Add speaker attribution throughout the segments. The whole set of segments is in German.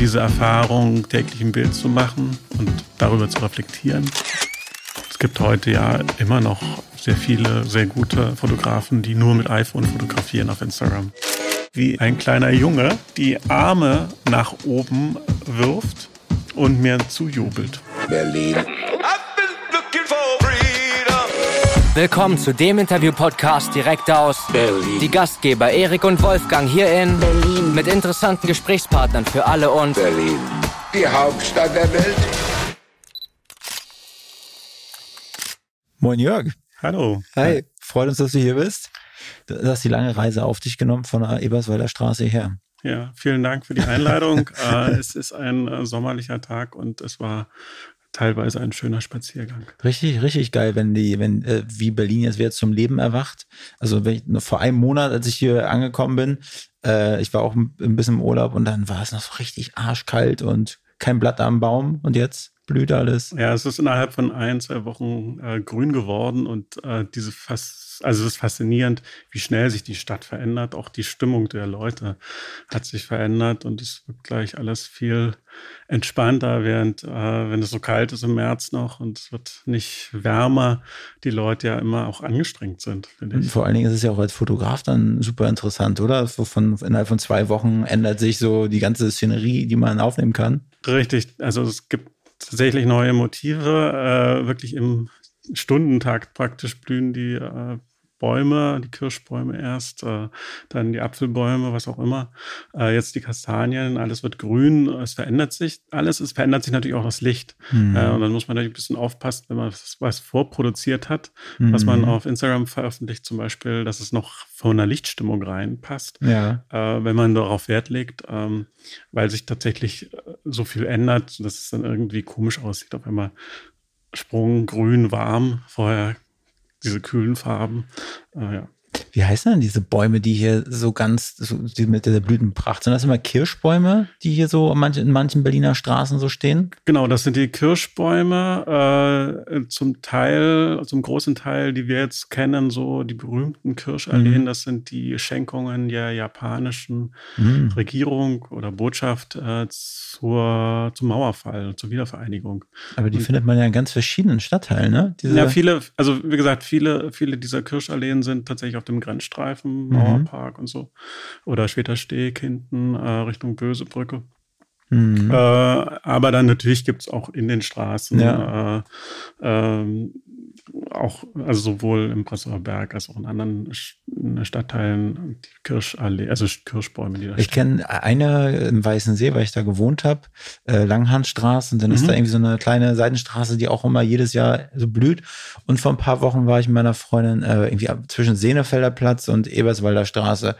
Speaker 1: diese Erfahrung täglich ein Bild zu machen und darüber zu reflektieren. Es gibt heute ja immer noch sehr viele, sehr gute Fotografen, die nur mit iPhone fotografieren auf Instagram. Wie ein kleiner Junge die Arme nach oben wirft und mir zujubelt.
Speaker 2: Berlin.
Speaker 3: Willkommen zu dem Interview-Podcast direkt aus
Speaker 2: Berlin.
Speaker 3: Die Gastgeber Erik und Wolfgang hier in
Speaker 4: Berlin.
Speaker 3: mit interessanten Gesprächspartnern für alle und
Speaker 2: Berlin. Die Hauptstadt der Welt.
Speaker 5: Moin Jörg.
Speaker 1: Hallo.
Speaker 5: Hi, freut uns, dass du hier bist. Du hast die lange Reise auf dich genommen von der Eberswalder Straße her.
Speaker 1: Ja, vielen Dank für die Einladung. äh, es ist ein äh, sommerlicher Tag und es war teilweise ein schöner Spaziergang.
Speaker 5: Richtig, richtig geil, wenn die, wenn äh, wie Berlin jetzt wieder zum Leben erwacht. Also wenn ich, vor einem Monat, als ich hier angekommen bin, äh, ich war auch ein, ein bisschen im Urlaub und dann war es noch so richtig arschkalt und kein Blatt am Baum und jetzt blüht alles.
Speaker 1: Ja, es ist innerhalb von ein, zwei Wochen äh, grün geworden und äh, diese fast, also es ist faszinierend, wie schnell sich die Stadt verändert. Auch die Stimmung der Leute hat sich verändert und es wird gleich alles viel entspannter, während äh, wenn es so kalt ist im März noch und es wird nicht wärmer, die Leute ja immer auch angestrengt sind,
Speaker 5: vor allen Dingen ist es ja auch als Fotograf dann super interessant, oder? So von, innerhalb von zwei Wochen ändert sich so die ganze Szenerie, die man aufnehmen kann.
Speaker 1: Richtig, also es gibt tatsächlich neue Motive, äh, wirklich im Stundentakt praktisch blühen die äh, Bäume, die Kirschbäume erst, äh, dann die Apfelbäume, was auch immer, äh, jetzt die Kastanien, alles wird grün, es verändert sich alles, es verändert sich natürlich auch das Licht.
Speaker 5: Mhm.
Speaker 1: Äh, und dann muss man natürlich ein bisschen aufpassen, wenn man was, vorproduziert hat, was man
Speaker 5: Mhm.
Speaker 1: auf Instagram veröffentlicht, zum Beispiel, dass es noch von einer Lichtstimmung reinpasst
Speaker 5: Ja.
Speaker 1: äh, wenn man darauf Wert legt, ähm, weil sich tatsächlich äh, so viel ändert, dass es dann irgendwie komisch aussieht. Auf einmal Sprung, grün, warm, vorher diese kühlen Farben. Äh, ja.
Speaker 5: Wie heißen denn diese Bäume, die hier so ganz, so, die mit der Blütenpracht? Sind das immer Kirschbäume, die hier so in manchen, in manchen Berliner Straßen so stehen?
Speaker 1: Genau, das sind die Kirschbäume, äh, zum Teil, zum großen Teil, die wir jetzt kennen, so die berühmten Kirschalleen,
Speaker 5: Mhm.
Speaker 1: das sind die Schenkungen der japanischen
Speaker 5: Mhm.
Speaker 1: Regierung oder Botschaft äh, zur, zum Mauerfall, zur Wiedervereinigung.
Speaker 5: Aber die findet man ja in ganz verschiedenen Stadtteilen, ne? Diese,
Speaker 1: Ja, viele, also wie gesagt, viele, viele dieser Kirschalleen sind tatsächlich auf dem Grenzstreifen,
Speaker 5: Mhm.
Speaker 1: Mauerpark und so. Oder Schwetersteg hinten äh, Richtung Bösebrücke.
Speaker 5: Mhm.
Speaker 1: Äh, aber dann natürlich gibt es auch in den Straßen
Speaker 5: Ja.
Speaker 1: äh, ähm, auch, also sowohl im Prenzlauer Berg als auch in anderen Stadtteilen die Kirschallee, also Kirschbäume, die da
Speaker 5: Ich kenne eine im Weißen See, weil ich da gewohnt habe, äh, Langhandstraße. Und dann ist
Speaker 1: Mhm.
Speaker 5: da irgendwie so eine kleine Seitenstraße, die auch immer jedes Jahr so blüht. Und vor ein paar Wochen war ich mit meiner Freundin äh, irgendwie zwischen Senefelder Platz und Eberswalder Straße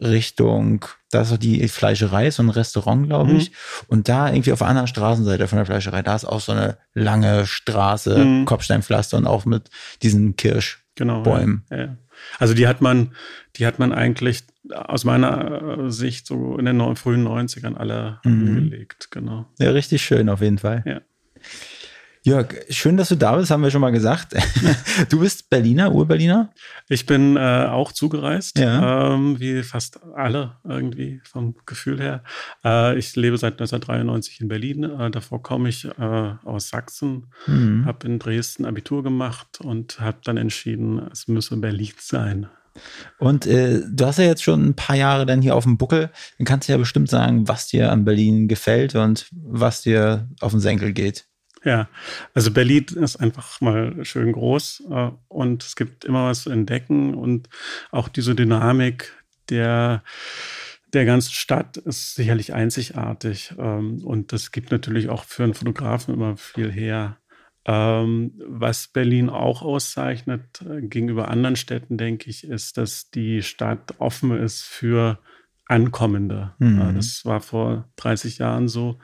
Speaker 5: Richtung, da ist doch die Fleischerei, so ein Restaurant, glaube
Speaker 1: Mhm.
Speaker 5: ich. Und da irgendwie auf der anderen Straßenseite von der Fleischerei, da ist auch so eine lange Straße,
Speaker 1: Mhm.
Speaker 5: Kopfsteinpflaster und auch mit diesen
Speaker 1: genau,
Speaker 5: Bäumen.
Speaker 1: Ja, ja. Also die hat man, die hat man eigentlich aus meiner äh, Sicht so in den frühen 90ern alle
Speaker 5: Mhm.
Speaker 1: angelegt, genau.
Speaker 5: Ja, richtig schön auf jeden Fall.
Speaker 1: Ja.
Speaker 5: Jörg, schön, dass du da bist, haben wir schon mal gesagt. Du bist Berliner, Ur-Berliner?
Speaker 1: Ich bin äh, auch zugereist,
Speaker 5: Ja.
Speaker 1: ähm, wie fast alle irgendwie vom Gefühl her. Äh, ich lebe seit 1993 in Berlin. Äh, davor komme ich äh, aus Sachsen,
Speaker 5: Mhm.
Speaker 1: habe in Dresden Abitur gemacht und habe dann entschieden, es müsse Berlin sein.
Speaker 5: Und äh, du hast ja jetzt schon ein paar Jahre dann hier auf dem Buckel. Dann kannst du ja bestimmt sagen, was dir an Berlin gefällt und was dir auf den Senkel geht.
Speaker 1: Ja, also Berlin ist einfach mal schön groß äh, und es gibt immer was zu entdecken und auch diese Dynamik der, der ganzen Stadt ist sicherlich einzigartig ähm, und das gibt natürlich auch für einen Fotografen immer viel her. Ähm, was Berlin auch auszeichnet äh, gegenüber anderen Städten, denke ich, ist, dass die Stadt offen ist für Ankommende.
Speaker 5: Mhm.
Speaker 1: Das war vor 30 Jahren so.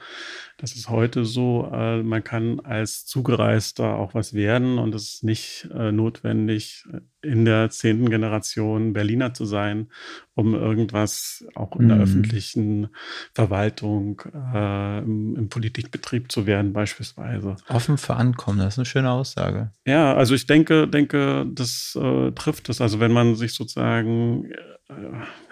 Speaker 1: Das ist heute so. Äh, Man kann als Zugereister auch was werden und es ist nicht äh, notwendig, in der zehnten Generation Berliner zu sein, um irgendwas auch in der
Speaker 5: Mhm.
Speaker 1: öffentlichen Verwaltung, äh, im, im Politikbetrieb zu werden, beispielsweise.
Speaker 5: Offen für Ankommen, das ist eine schöne Aussage.
Speaker 1: Ja, also ich denke, denke, das äh, trifft es. Also wenn man sich sozusagen äh,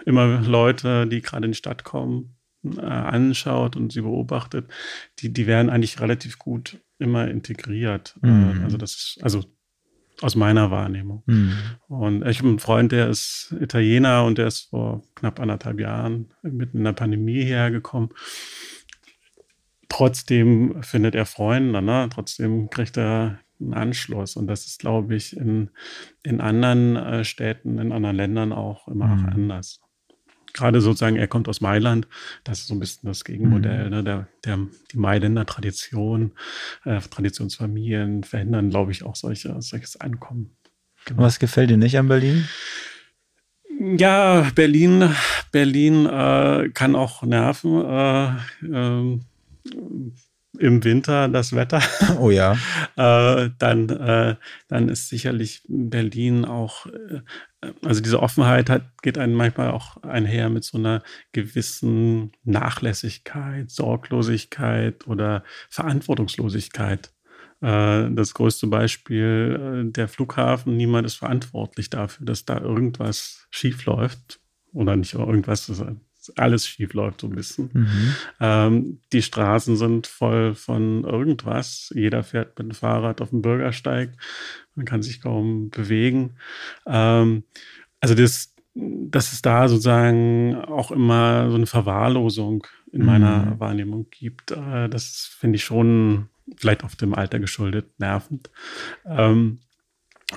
Speaker 1: immer Leute, die gerade in die Stadt kommen, äh, anschaut und sie beobachtet, die, die werden eigentlich relativ gut immer integriert. Äh,
Speaker 5: Mhm.
Speaker 1: Also das ist, also aus meiner Wahrnehmung.
Speaker 5: Mhm.
Speaker 1: Und ich habe einen Freund, der ist Italiener und der ist vor knapp anderthalb Jahren mitten in der Pandemie hierher gekommen. Trotzdem findet er Freunde, ne? trotzdem kriegt er einen Anschluss. Und das ist, glaube ich, in, in anderen äh, Städten, in anderen Ländern auch immer
Speaker 5: Mhm.
Speaker 1: auch anders. Gerade sozusagen, er kommt aus Mailand, das ist so ein bisschen das Gegenmodell, ne? der, der, die Mailänder Tradition, äh, Traditionsfamilien verhindern, glaube ich, auch solche, solches Einkommen.
Speaker 5: Und was gefällt dir nicht an Berlin?
Speaker 1: Ja, Berlin, Berlin äh, kann auch nerven. Äh, ähm, Im Winter das Wetter.
Speaker 5: Oh ja.
Speaker 1: äh, dann, äh, dann ist sicherlich Berlin auch, äh, also diese Offenheit hat, geht einem manchmal auch einher mit so einer gewissen Nachlässigkeit, Sorglosigkeit oder Verantwortungslosigkeit. Äh, Das größte Beispiel, äh, der Flughafen, niemand ist verantwortlich dafür, dass da irgendwas schief läuft. Oder nicht irgendwas, alles schief läuft so ein bisschen.
Speaker 5: Mhm.
Speaker 1: Ähm, die Straßen sind voll von irgendwas. Jeder fährt mit dem Fahrrad auf dem Bürgersteig. Man kann sich kaum bewegen. Ähm, also das, dass es da sozusagen auch immer so eine Verwahrlosung in
Speaker 5: Mhm.
Speaker 1: meiner Wahrnehmung gibt, äh, das finde ich schon vielleicht auf dem Alter geschuldet nervend. Ähm,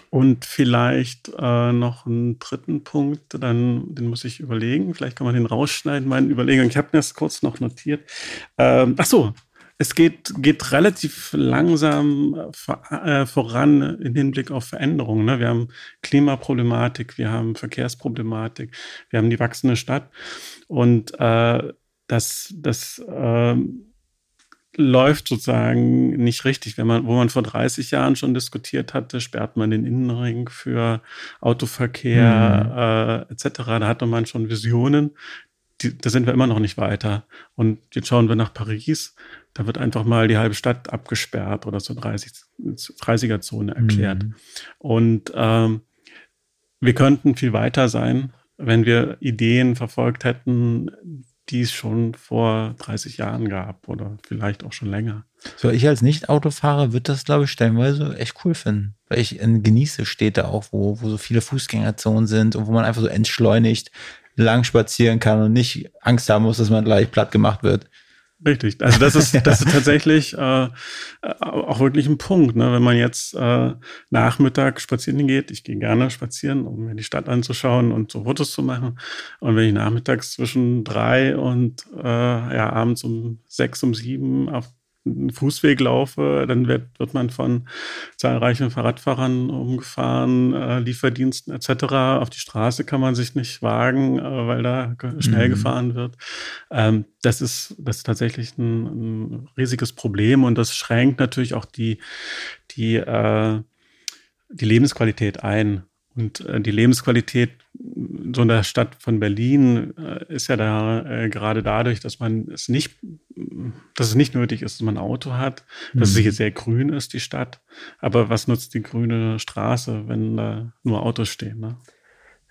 Speaker 1: und vielleicht äh, noch einen dritten Punkt, dann, den muss ich überlegen. Vielleicht kann man den rausschneiden, meine Überlegung. Ich habe mir das kurz noch notiert. Ähm, ach so, es geht, geht relativ langsam äh, vor, äh, voran im Hinblick auf Veränderungen. Ne? Wir haben Klimaproblematik, wir haben Verkehrsproblematik, wir haben die wachsende Stadt. Und äh, das, das ähm, läuft sozusagen nicht richtig. Wenn man, wo man vor 30 Jahren schon diskutiert hatte, sperrt man den Innenring für Autoverkehr äh, etc. Da hatte man schon Visionen. Die, da sind wir immer noch nicht weiter. Und jetzt schauen wir nach Paris. Da wird einfach mal die halbe Stadt abgesperrt oder zur 30, 30er-Zone erklärt.
Speaker 5: Mhm.
Speaker 1: Und ähm, wir könnten viel weiter sein, wenn wir Ideen verfolgt hätten, die es schon vor 30 Jahren gab oder vielleicht auch schon länger.
Speaker 5: So, ich als Nicht-Autofahrer würde das, glaube ich, stellenweise echt cool finden. Weil ich äh, genieße Städte auch, wo, wo so viele Fußgängerzonen sind und wo man einfach so entschleunigt lang spazieren kann und nicht Angst haben muss, dass man gleich platt gemacht wird.
Speaker 1: Richtig. Also das ist, das ist tatsächlich äh, auch wirklich ein Punkt. Ne? Wenn man jetzt äh, Nachmittag spazieren geht, ich gehe gerne spazieren, um mir die Stadt anzuschauen und so Fotos zu machen. Und wenn ich nachmittags zwischen drei und äh, ja, abends um sechs, um sieben auf einen Fußweg laufe, dann wird, wird man von zahlreichen Fahrradfahrern umgefahren, äh, Lieferdiensten etc. Auf die Straße kann man sich nicht wagen, äh, weil da schnell
Speaker 5: Mhm.
Speaker 1: gefahren wird. Ähm, das, ist, das ist tatsächlich ein, ein riesiges Problem und das schränkt natürlich auch die, die, äh, die Lebensqualität ein. Und äh, die Lebensqualität so in der Stadt von Berlin äh, ist ja da äh, gerade dadurch, dass man es nicht, dass es nicht nötig ist, dass man ein Auto hat, dass es
Speaker 5: Mhm.
Speaker 1: hier sehr grün ist, die Stadt. Aber was nutzt die grüne Straße, wenn da nur Autos stehen? Ne?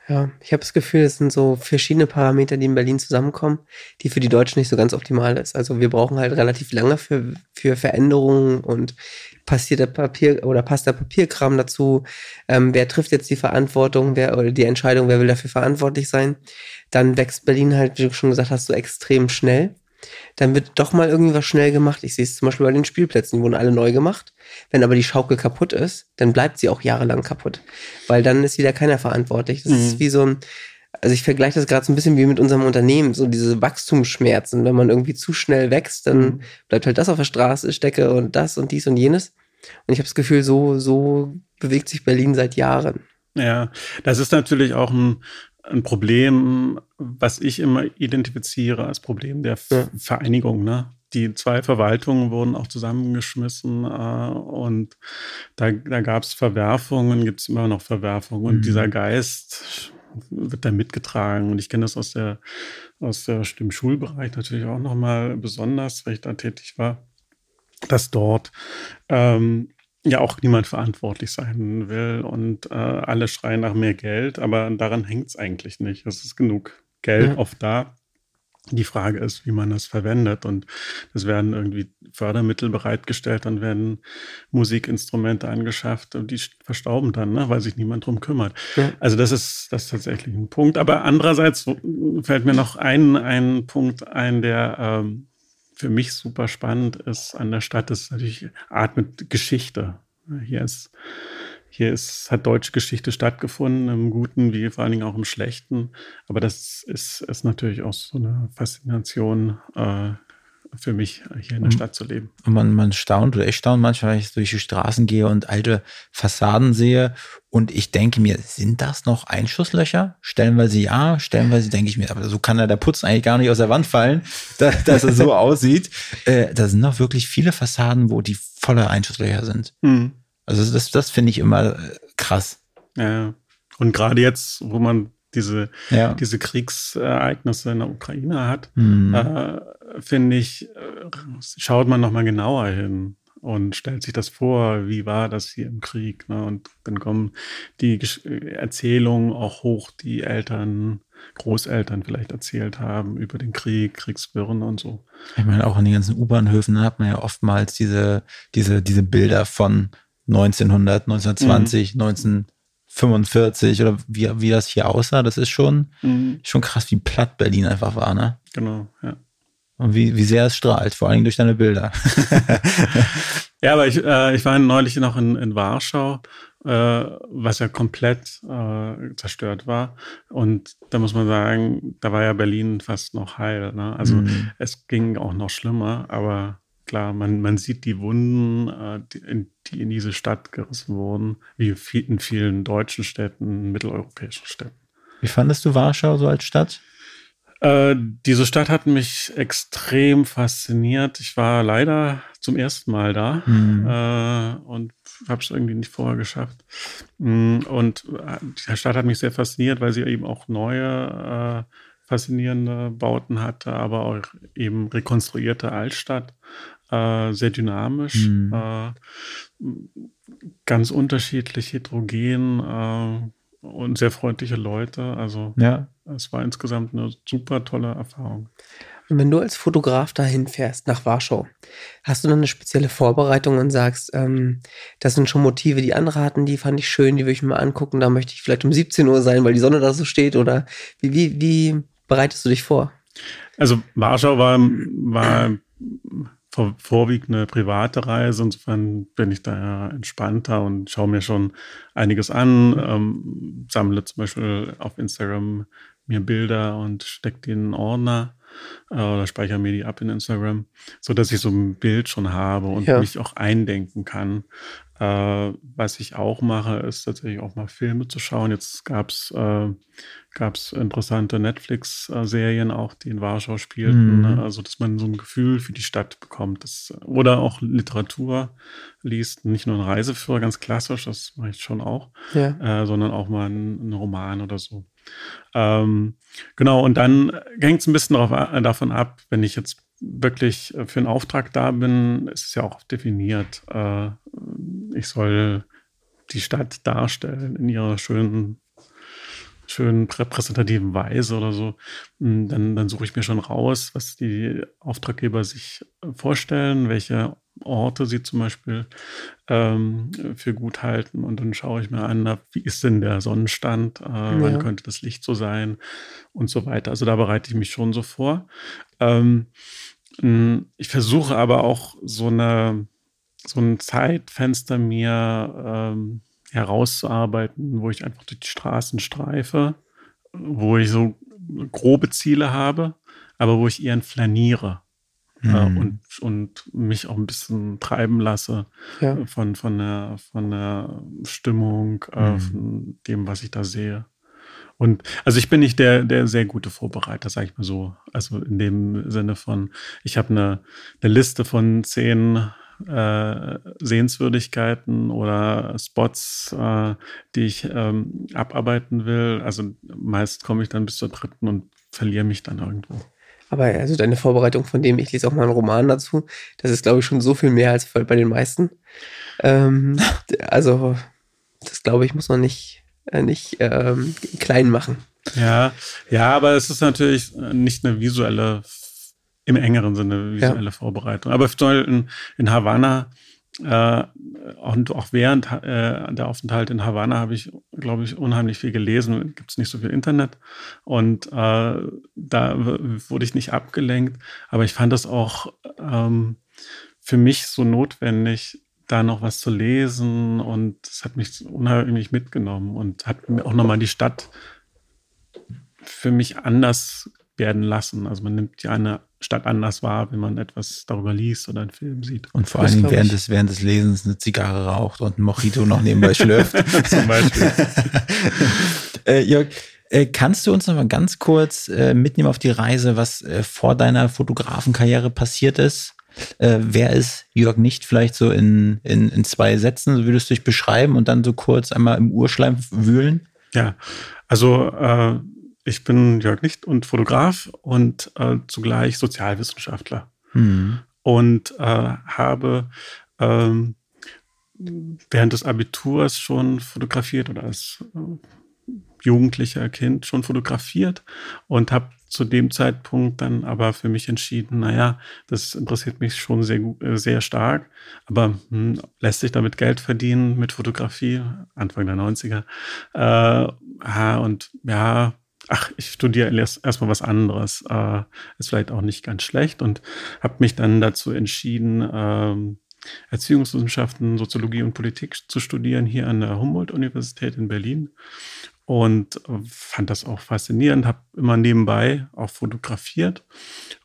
Speaker 4: Ja, ich habe das Gefühl, es sind so verschiedene Parameter, die in Berlin zusammenkommen, die für die Deutschen nicht so ganz optimal ist. Also wir brauchen halt relativ lange für, für Veränderungen und passiert der Papier oder passt der Papierkram dazu? Ähm, wer trifft jetzt die Verantwortung, wer oder die Entscheidung, wer will dafür verantwortlich sein? Dann wächst Berlin halt, wie du schon gesagt hast, so extrem schnell. Dann wird doch mal irgendwie was schnell gemacht. Ich sehe es zum Beispiel bei den Spielplätzen, die wurden alle neu gemacht. Wenn aber die Schaukel kaputt ist, dann bleibt sie auch jahrelang kaputt. Weil dann ist wieder keiner verantwortlich. Das
Speaker 1: Mhm.
Speaker 4: ist wie so ein, also ich vergleiche das gerade so ein bisschen wie mit unserem Unternehmen, so diese Wachstumsschmerzen. Wenn man irgendwie zu schnell wächst, dann
Speaker 1: Mhm.
Speaker 4: bleibt halt das auf der Straße, Stecke und das und dies und jenes. Und ich habe das Gefühl, so, so bewegt sich Berlin seit Jahren.
Speaker 1: Ja, das ist natürlich auch ein, ein Problem, was ich immer identifiziere als Problem der
Speaker 4: Ja.
Speaker 1: Vereinigung. Ne? Die zwei Verwaltungen wurden auch zusammengeschmissen äh, und da, da gab es Verwerfungen, gibt es immer noch Verwerfungen und
Speaker 5: Mhm.
Speaker 1: dieser Geist wird da mitgetragen und ich kenne das aus der aus der, dem Schulbereich natürlich auch nochmal besonders, weil ich da tätig war, dass dort ähm, ja auch niemand verantwortlich sein will und äh, alle schreien nach mehr Geld, aber daran hängt es eigentlich nicht. Es ist genug Geld
Speaker 4: Ja.
Speaker 1: oft da. Die Frage ist, wie man das verwendet. Und es werden irgendwie Fördermittel bereitgestellt, dann werden Musikinstrumente angeschafft und die verstauben dann, ne, weil sich niemand drum kümmert.
Speaker 4: Ja.
Speaker 1: Also das ist, das ist tatsächlich ein Punkt. Aber andererseits fällt mir noch ein, ein Punkt ein, der ähm, für mich super spannend ist an der Stadt, ist natürlich atmet Geschichte. Hier ist hier ist, hat deutsche Geschichte stattgefunden, im Guten wie vor allen Dingen auch im Schlechten. Aber das ist, ist natürlich auch so eine Faszination äh, für mich, hier in der Stadt zu leben.
Speaker 5: Und man, man staunt oder ich staune manchmal, wenn ich durch die Straßen gehe und alte Fassaden sehe und ich denke mir, sind das noch Einschusslöcher? Stellenweise ja, stellenweise denke ich mir, aber so kann ja der Putz eigentlich gar nicht aus der Wand fallen, dass, dass er so aussieht. Äh, da sind noch wirklich viele Fassaden, wo die voller Einschusslöcher sind.
Speaker 1: Hm.
Speaker 5: Also das, das finde ich immer äh, krass.
Speaker 1: Ja. Und gerade jetzt, wo man diese,
Speaker 5: Ja.
Speaker 1: diese Kriegsereignisse in der Ukraine hat,
Speaker 5: Hm.
Speaker 1: äh, finde ich, äh, schaut man nochmal genauer hin und stellt sich das vor, wie war das hier im Krieg. Ne? Und dann kommen die Gesch Erzählungen auch hoch, die Eltern, Großeltern vielleicht erzählt haben über den Krieg, Kriegswirren und so.
Speaker 5: Ich meine, auch in den ganzen U-Bahnhöfen hat man ja oftmals diese, diese, diese Bilder von 1900, 1920, 1945 oder wie, wie das hier aussah. Das ist schon, schon krass, wie platt Berlin einfach war, ne?
Speaker 1: Genau, ja.
Speaker 5: Und wie, wie sehr es strahlt, vor allem durch deine Bilder.
Speaker 1: Ja, aber ich, äh, ich war neulich noch in, in Warschau, äh, was ja komplett äh, zerstört war. Und da muss man sagen, da war ja Berlin fast noch heil. Ne? Also
Speaker 5: Mhm.
Speaker 1: es ging auch noch schlimmer, aber klar, man, man sieht die Wunden, äh, die, in, die in diese Stadt gerissen wurden, wie in vielen deutschen Städten, mitteleuropäischen Städten.
Speaker 5: Wie fandest du Warschau so als Stadt?
Speaker 1: Äh, diese Stadt hat mich extrem fasziniert. Ich war leider zum ersten Mal da
Speaker 5: Mhm.
Speaker 1: äh, und habe es irgendwie nicht vorher geschafft. Mm, Und äh, die Stadt hat mich sehr fasziniert, weil sie eben auch neue, äh, faszinierende Bauten hatte, aber auch eben rekonstruierte Altstadt. Äh, sehr dynamisch,
Speaker 5: Mhm.
Speaker 1: äh, ganz unterschiedlich, heterogen äh, und sehr freundliche Leute. Also
Speaker 5: Ja.
Speaker 1: es war insgesamt eine super tolle Erfahrung.
Speaker 4: Und wenn du als Fotograf dahin fährst, nach Warschau, hast du dann eine spezielle Vorbereitung und sagst, ähm, das sind schon Motive, die andere hatten, die fand ich schön, die will ich mir mal angucken, da möchte ich vielleicht um 17 Uhr sein, weil die Sonne da so steht oder wie, wie, wie bereitest du dich vor?
Speaker 1: Also Warschau war, war vor, vorwiegend eine private Reise. Insofern bin ich da ja entspannter und schaue mir schon einiges an. Ähm, sammle zum Beispiel auf Instagram mir Bilder und stecke die in einen Ordner äh, oder speichere mir die ab in Instagram, so dass ich so ein Bild schon habe und
Speaker 4: Ja.
Speaker 1: mich auch eindenken kann. Äh, was ich auch mache, ist tatsächlich auch mal Filme zu schauen. Jetzt gab's äh, gab's interessante Netflix-Serien auch, die in Warschau spielten.
Speaker 5: Mhm.
Speaker 1: ne? Also, dass man so ein Gefühl für die Stadt bekommt. Das, oder auch Literatur liest. Nicht nur ein Reiseführer, ganz klassisch, das mache ich schon auch,
Speaker 4: Ja.
Speaker 1: äh, sondern auch mal einen, Roman oder so. Ähm, genau, und dann hängt es ein bisschen darauf, a- davon ab, wenn ich jetzt wirklich äh, für einen Auftrag da bin, ist es ja auch definiert. Äh, ich soll die Stadt darstellen in ihrer schönen, schönen repräsentativen Weise oder so. Mm, Dann, dann suche ich mir schon raus, was die Auftraggeber sich vorstellen, welche Orte sie zum Beispiel ähm, für gut halten. Und dann schaue ich mir an, wie ist denn der Sonnenstand, äh, wann
Speaker 4: Ja.
Speaker 1: könnte das Licht so sein und so weiter. Also da bereite ich mich schon so vor. Ähm, mh, ich versuche aber auch so eine so ein Zeitfenster mir ähm, herauszuarbeiten, wo ich einfach durch die Straßen streife, wo ich so grobe Ziele habe, aber wo ich eher flaniere äh,
Speaker 5: Mhm.
Speaker 1: und, und mich auch ein bisschen treiben lasse
Speaker 4: Ja.
Speaker 1: von, von, der, von der Stimmung, äh,
Speaker 5: Mhm.
Speaker 1: von dem, was ich da sehe. Und also ich bin nicht der, der sehr gute Vorbereiter, sag ich mal so. Also in dem Sinne von, ich habe eine, eine Liste von zehn äh, Sehenswürdigkeiten oder Spots, äh, die ich ähm, abarbeiten will. Also meist komme ich dann bis zur dritten und verliere mich dann irgendwo.
Speaker 4: Aber also deine Vorbereitung von dem, ich lese auch mal einen Roman dazu, das ist, glaube ich, schon so viel mehr als bei den meisten. Ähm, also, das glaube ich, muss man nicht äh, nicht ähm, klein machen.
Speaker 1: Ja, ja, aber es ist natürlich nicht eine visuelle, im engeren Sinne visuelle ja. Vorbereitung. Aber in, in Havanna äh, und auch während äh, der Aufenthalt in Havanna habe ich, glaube ich, unheimlich viel gelesen. Gibt es nicht so viel Internet. Und äh, da wurde ich nicht abgelenkt. Aber ich fand das auch ähm, für mich so notwendig, da noch was zu lesen. Und es hat mich unheimlich mitgenommen und hat mir auch nochmal die Stadt für mich anders werden lassen. Also man nimmt ja eine Stadt anders wahr, wenn man etwas darüber liest oder einen Film sieht.
Speaker 5: Und vor allem während des, während des Lesens eine Zigarre raucht und ein Mojito noch nebenbei schlürft. Zum Beispiel. äh, Jörg, äh, kannst du uns noch mal ganz kurz äh, mitnehmen auf die Reise, was äh, vor deiner Fotografenkarriere passiert ist? Äh, wer ist Jörg nicht? Vielleicht so in, in, in zwei Sätzen, so würdest du dich beschreiben und dann so kurz einmal im Urschleim wühlen?
Speaker 1: Ja, also ich bin Jörg Nicht und Fotograf und äh, zugleich Sozialwissenschaftler. Mhm. Und äh, habe ähm, während des Abiturs schon fotografiert oder als äh, jugendlicher Kind schon fotografiert und habe zu dem Zeitpunkt dann aber für mich entschieden, naja, das interessiert mich schon sehr, äh, sehr stark, aber hm, lässt sich damit Geld verdienen mit Fotografie, Anfang der 90er. Äh, und ja, ach, ich studiere erst erstmal was anderes. Äh, ist vielleicht auch nicht ganz schlecht und habe mich dann dazu entschieden, ähm, Erziehungswissenschaften, Soziologie und Politik zu studieren hier an der Humboldt-Universität in Berlin und fand das auch faszinierend, habe immer nebenbei auch fotografiert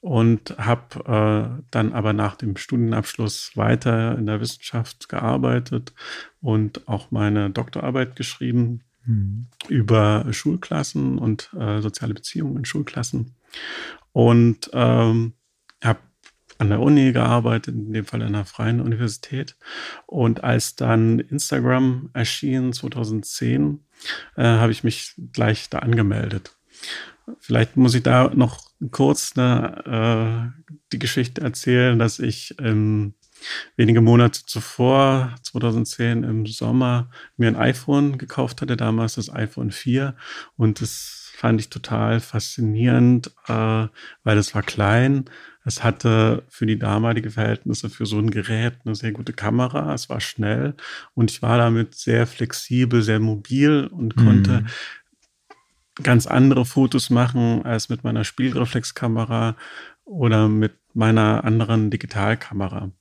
Speaker 1: und habe äh, dann aber nach dem Studienabschluss weiter in der Wissenschaft gearbeitet und auch meine Doktorarbeit geschrieben mhm. über Schulklassen und äh, soziale Beziehungen in Schulklassen. Und ähm, habe an der Uni gearbeitet, in dem Fall an einer freien Universität. Und als dann Instagram erschien 2010, äh, habe ich mich gleich da angemeldet. Vielleicht muss ich da noch kurz eine, äh, die Geschichte erzählen, dass ich ähm, wenige Monate zuvor, 2010 im Sommer, mir ein iPhone gekauft hatte, damals das iPhone 4. Und das fand ich total faszinierend, äh, weil es war klein. Es hatte für die damalige Verhältnisse für so ein Gerät eine sehr gute Kamera. Es war schnell und ich war damit sehr flexibel, sehr mobil und konnte mhm. ganz andere Fotos machen als mit meiner Spielreflexkamera oder mit meiner anderen Digitalkamera.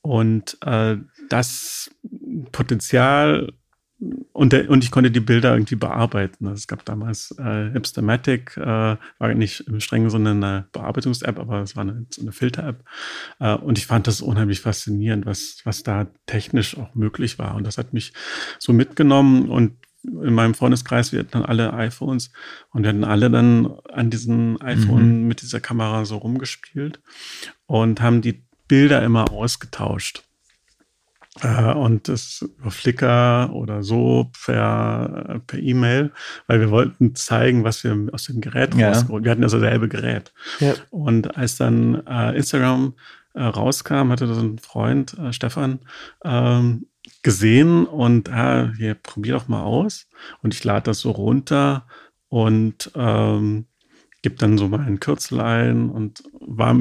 Speaker 1: Und äh, das Potenzial und, der, und ich konnte die Bilder irgendwie bearbeiten. Also es gab damals äh, Hipstamatic, äh, war nicht im strengen Sinne eine Bearbeitungs-App, aber es war eine, so eine Filter-App. Äh, und ich fand das unheimlich faszinierend, was, was da technisch auch möglich war. Und das hat mich so mitgenommen und in meinem Freundeskreis, wir hatten dann alle iPhones und wir hatten alle dann an diesen iPhone mhm. mit dieser Kamera so rumgespielt und haben die Bilder immer ausgetauscht. Äh, und das über Flickr oder so per, per E-Mail, weil wir wollten zeigen, was wir aus dem Gerät ja. rausgeholt. Wir hatten also dasselbe Gerät. Ja. Und als dann äh, Instagram äh, rauskam, hatte so ein Freund, äh, Stefan, ähm, gesehen und ah, hier, probier doch mal aus. Und ich lade das so runter und ähm, gebe dann so mal ein Kürzel ein und war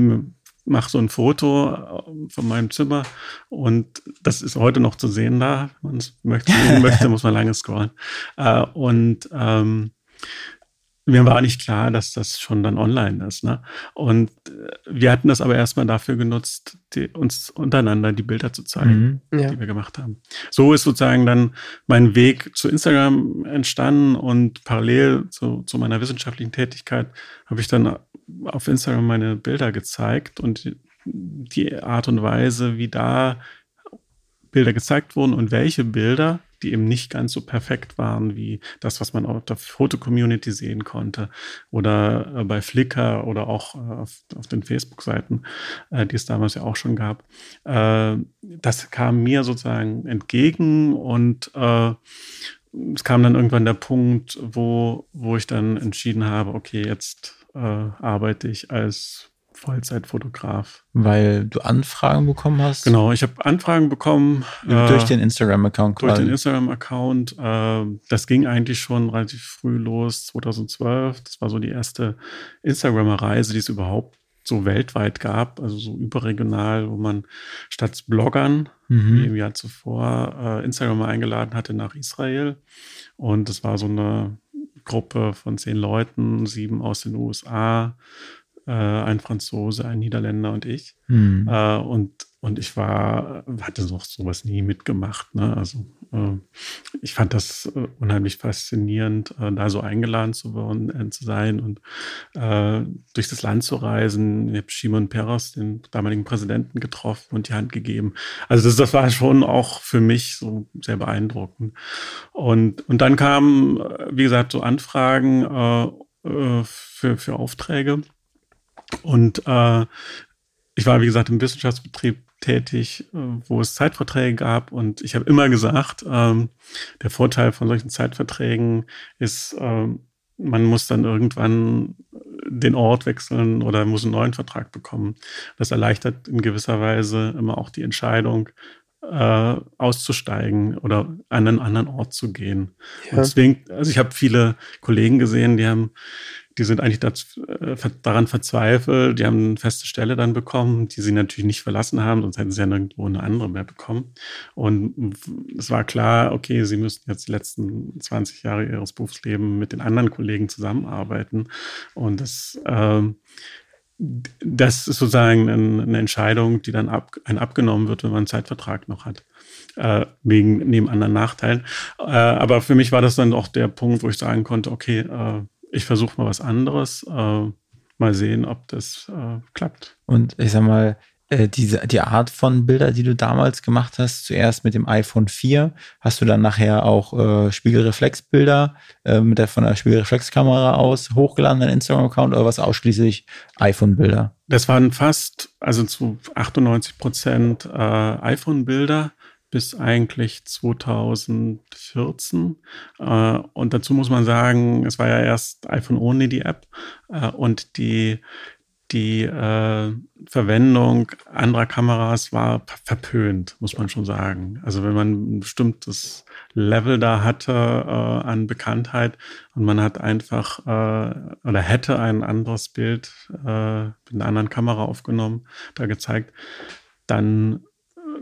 Speaker 1: mache so ein Foto äh, von meinem Zimmer und das ist heute noch zu sehen da. Wenn man es möchte, möchte, muss man lange scrollen. Äh, und ähm, mir war nicht klar, dass das schon dann online ist. Ne? Und äh, wir hatten das aber erstmal dafür genutzt, die, uns untereinander die Bilder zu zeigen, mhm, ja. die wir gemacht haben. So ist sozusagen dann mein Weg zu Instagram entstanden und parallel zu, zu meiner wissenschaftlichen Tätigkeit habe ich dann auf Instagram meine Bilder gezeigt und die Art und Weise, wie da Bilder gezeigt wurden und welche Bilder, die eben nicht ganz so perfekt waren wie das, was man auf der Foto-Community sehen konnte oder äh, bei Flickr oder auch äh, auf, auf den Facebook-Seiten, äh, die es damals ja auch schon gab. das kam mir sozusagen entgegen und es kam dann irgendwann der Punkt, wo, wo ich dann entschieden habe, okay, jetzt äh, arbeite ich als Vollzeitfotograf.
Speaker 5: Weil du Anfragen bekommen hast?
Speaker 1: Genau, ich habe Anfragen bekommen.
Speaker 5: Durch
Speaker 1: äh,
Speaker 5: den Instagram-Account
Speaker 1: durch
Speaker 5: quasi.
Speaker 1: den Instagram-Account. Äh, das ging eigentlich schon relativ früh los, 2012. Das war so die erste Instagram-Reise, die es überhaupt so weltweit gab, also so überregional, wo man statt Bloggern, wie
Speaker 5: mhm.
Speaker 1: im Jahr zuvor, äh, Instagram eingeladen hatte nach Israel. Und es war so eine Gruppe von zehn Leuten, sieben aus den USA, äh, ein Franzose, ein Niederländer und ich.
Speaker 5: Mhm.
Speaker 1: Äh, und, und ich war, hatte noch sowas nie mitgemacht. Ne? Also äh, ich fand das äh, unheimlich faszinierend, äh, da so eingeladen zu, worden, äh, zu sein und durch das Land zu reisen. Ich habe Shimon Peres, den damaligen Präsidenten, getroffen und die Hand gegeben. Also das, das war schon auch für mich so sehr beeindruckend. Und, und dann kamen, wie gesagt, so Anfragen für, für Aufträge. Und äh, ich war, wie gesagt, im Wissenschaftsbetrieb tätig, äh, wo es Zeitverträge gab. Und ich habe immer gesagt, ähm, der Vorteil von solchen Zeitverträgen ist, ähm, man muss dann irgendwann den Ort wechseln oder muss einen neuen Vertrag bekommen. Das erleichtert in gewisser Weise immer auch die Entscheidung, äh, auszusteigen oder an einen anderen Ort zu gehen.
Speaker 4: Ja.
Speaker 1: Und deswegen, also ich habe viele Kollegen gesehen, die haben, die sind eigentlich dazu, äh, daran verzweifelt, die haben eine feste Stelle dann bekommen, die sie natürlich nicht verlassen haben, sonst hätten sie ja nirgendwo eine andere mehr bekommen. Und es war klar, okay, sie müssten jetzt die letzten 20 Jahre ihres Berufslebens mit den anderen Kollegen zusammenarbeiten. Und das, ähm, das ist sozusagen ein- eine Entscheidung, die dann ab, ein abgenommen wird, wenn man einen Zeitvertrag noch hat. Äh, wegen neben anderen Nachteilen. Äh, aber für mich war das dann auch der Punkt, wo ich sagen konnte, okay, äh, ich versuche mal was anderes, äh, mal sehen, ob das äh, klappt.
Speaker 5: Und ich sag mal, äh, diese, die Art von Bilder, die du damals gemacht hast, zuerst mit dem iPhone 4, hast du dann nachher auch äh, Spiegelreflexbilder äh, mit der von der Spiegelreflexkamera aus hochgeladen, dein Instagram-Account oder was ausschließlich iPhone-Bilder?
Speaker 1: Das waren fast, also zu 98 Prozent äh, iPhone-Bilder bis eigentlich 2014. Äh, und dazu muss man sagen, es war ja erst iPhone Only die App äh, und die die äh, Verwendung anderer Kameras war verpönt, muss man schon sagen. Also wenn man ein bestimmtes Level da hatte äh, an Bekanntheit und man hat einfach äh, oder hätte ein anderes Bild äh, mit einer anderen Kamera aufgenommen, da gezeigt, dann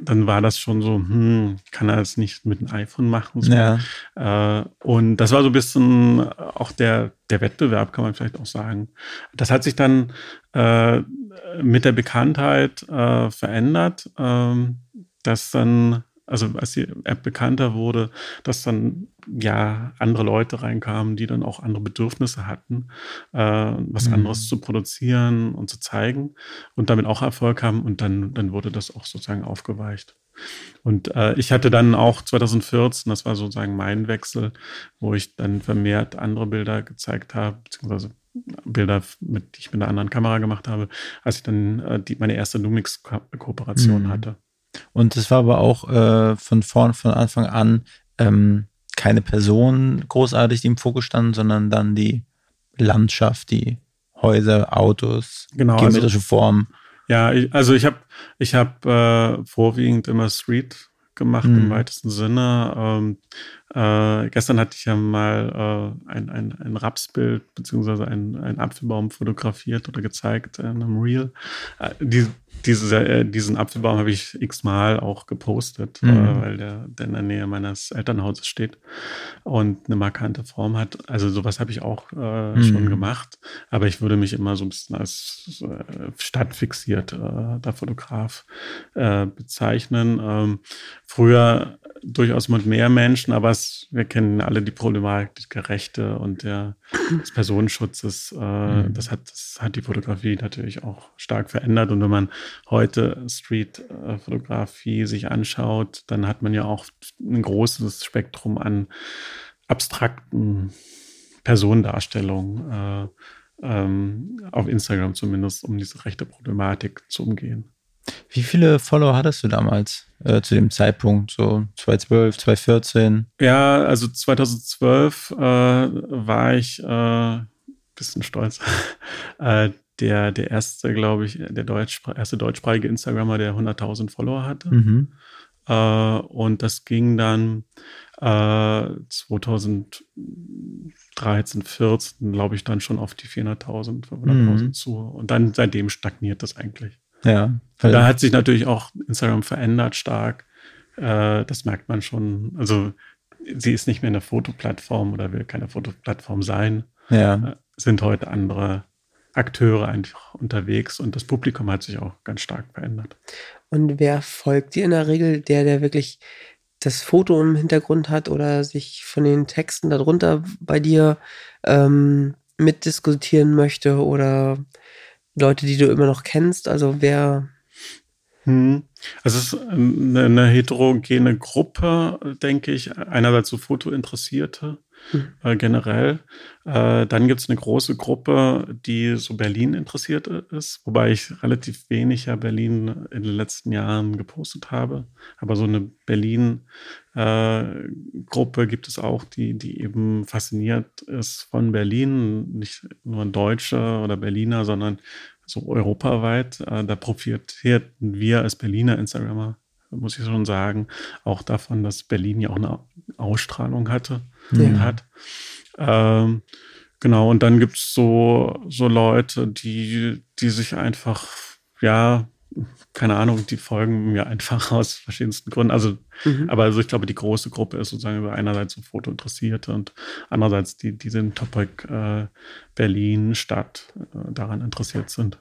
Speaker 1: dann war das schon so, hm, kann er das nicht mit einem iPhone machen? So.
Speaker 5: Ja.
Speaker 1: Äh, und das war so ein bisschen auch der, der Wettbewerb, kann man vielleicht auch sagen. Das hat sich dann äh, mit der Bekanntheit äh, verändert, ähm, dass dann, also als die App bekannter wurde, dass dann ja andere Leute reinkamen, die dann auch andere Bedürfnisse hatten, äh, was
Speaker 5: Mhm.
Speaker 1: anderes zu produzieren und zu zeigen und damit auch Erfolg haben und dann, dann wurde das auch sozusagen aufgeweicht. Und äh, ich hatte dann auch 2014, das war sozusagen mein Wechsel, wo ich dann vermehrt andere Bilder gezeigt habe, beziehungsweise Bilder, mit, die ich mit einer anderen Kamera gemacht habe, als ich dann äh, die, meine erste Lumix-Kooperation
Speaker 5: Mhm.
Speaker 1: hatte.
Speaker 5: Und es war aber auch äh, von vorn, von Anfang an ähm, keine Person großartig, die im Fokus stand, sondern dann die Landschaft, die Häuser, Autos,
Speaker 1: Genau, also-
Speaker 5: geometrische Formen.
Speaker 1: Ja, ich, also ich habe ich hab, äh, vorwiegend immer Street gemacht
Speaker 5: Mhm.
Speaker 1: im weitesten Sinne. Ähm, äh, gestern hatte ich ja mal äh, ein, ein, ein Rapsbild beziehungsweise ein, ein Apfelbaum fotografiert oder gezeigt in einem Reel. Äh, die, diese, äh, diesen Apfelbaum habe ich x-mal auch gepostet,
Speaker 5: Mhm.
Speaker 1: äh, weil der, der in der Nähe meines Elternhauses steht und eine markante Form hat. Also sowas habe ich auch äh,
Speaker 5: Mhm.
Speaker 1: schon gemacht. Aber ich würde mich immer so ein bisschen als äh, stadtfixiert äh, der Fotograf äh, bezeichnen. Ähm, früher durchaus mit mehr Menschen, aber es, wir kennen alle die Problematik der Rechte und der, des Personenschutzes. Äh,
Speaker 5: Mhm.
Speaker 1: das, hat, das hat die Fotografie natürlich auch stark verändert. Und wenn man heute Street-Fotografie sich anschaut, dann hat man ja auch ein großes Spektrum an abstrakten Personendarstellungen. Äh, ähm, auf Instagram zumindest, um diese rechte Problematik zu umgehen.
Speaker 5: Wie viele Follower hattest du damals äh, zu dem Zeitpunkt? So 2012, 2014?
Speaker 1: Ja, also 2012 äh, war ich äh, bisschen stolz. äh, der, der erste, glaube ich, der Deutsch, erste deutschsprachige Instagrammer, der 100.000 Follower hatte.
Speaker 5: Mhm.
Speaker 1: Äh, und das ging dann äh, 2013, 14, glaube ich, dann schon auf die 400.000, 500.000
Speaker 5: Mhm.
Speaker 1: zu. Und dann seitdem stagniert das eigentlich.
Speaker 5: Ja. Weil,
Speaker 1: Da hat sich natürlich auch Instagram verändert stark. Äh, das merkt man schon. Also sie ist nicht mehr eine Fotoplattform oder will keine Fotoplattform sein.
Speaker 5: ja.
Speaker 1: Äh, sind heute andere Akteure einfach unterwegs und das Publikum hat sich auch ganz stark verändert.
Speaker 4: Und wer folgt dir in der Regel? Der, der wirklich das Foto im Hintergrund hat oder sich von den Texten darunter bei dir ähm, mitdiskutieren möchte oder Leute, die du immer noch kennst? Also wer,
Speaker 1: Hm. Also es ist eine, eine heterogene Gruppe, denke ich. Einerseits so Fotointeressierte
Speaker 4: Hm.
Speaker 1: äh, generell. Äh, dann gibt es eine große Gruppe, die so Berlin interessiert ist, wobei ich relativ wenig ja Berlin in den letzten Jahren gepostet habe. Aber so eine Berlin-Gruppe gibt es auch, die, die eben fasziniert ist von Berlin. Nicht nur Deutsche oder Berliner, sondern so europaweit. Äh, da profitierten wir als Berliner Instagrammer, muss ich schon sagen, auch davon, dass Berlin ja auch eine Ausstrahlung hatte und
Speaker 4: Ja.
Speaker 1: hat. Ähm, genau, und dann gibt es so, so Leute, die, die sich einfach, ja, keine Ahnung, die folgen mir einfach aus verschiedensten Gründen. Also,
Speaker 4: Mhm.
Speaker 1: aber also ich glaube, die große Gruppe ist sozusagen über einerseits so Fotointeressierte und andererseits die, die den Topic äh, Berlin, Stadt äh, daran interessiert sind.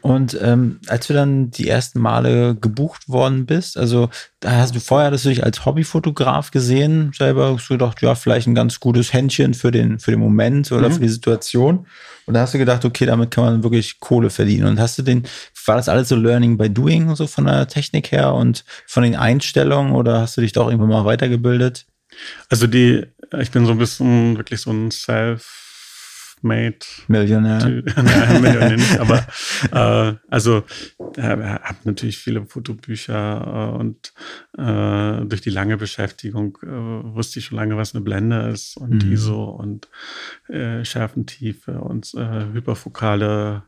Speaker 5: Und ähm, als du dann die ersten Male gebucht worden bist, also da hast du vorher das du dich als Hobbyfotograf gesehen, selber hast du gedacht, ja, vielleicht ein ganz gutes Händchen für den, für den Moment oder
Speaker 1: Mhm.
Speaker 5: für die Situation. Und da hast du gedacht, okay, damit kann man wirklich Kohle verdienen. Und hast du den, war das alles so Learning by Doing, so von der Technik her und von den Einstellungen oder hast du dich da auch irgendwann mal weitergebildet?
Speaker 1: Also die, ich bin so ein bisschen wirklich so ein Self-made
Speaker 5: Millionär.
Speaker 1: Nein, Millionär nicht, aber äh, also äh, habe natürlich viele Fotobücher äh, und äh, durch die lange Beschäftigung äh, wusste ich schon lange, was eine Blende ist und
Speaker 5: Mhm.
Speaker 1: ISO und äh, Schärfentiefe und äh, hyperfokale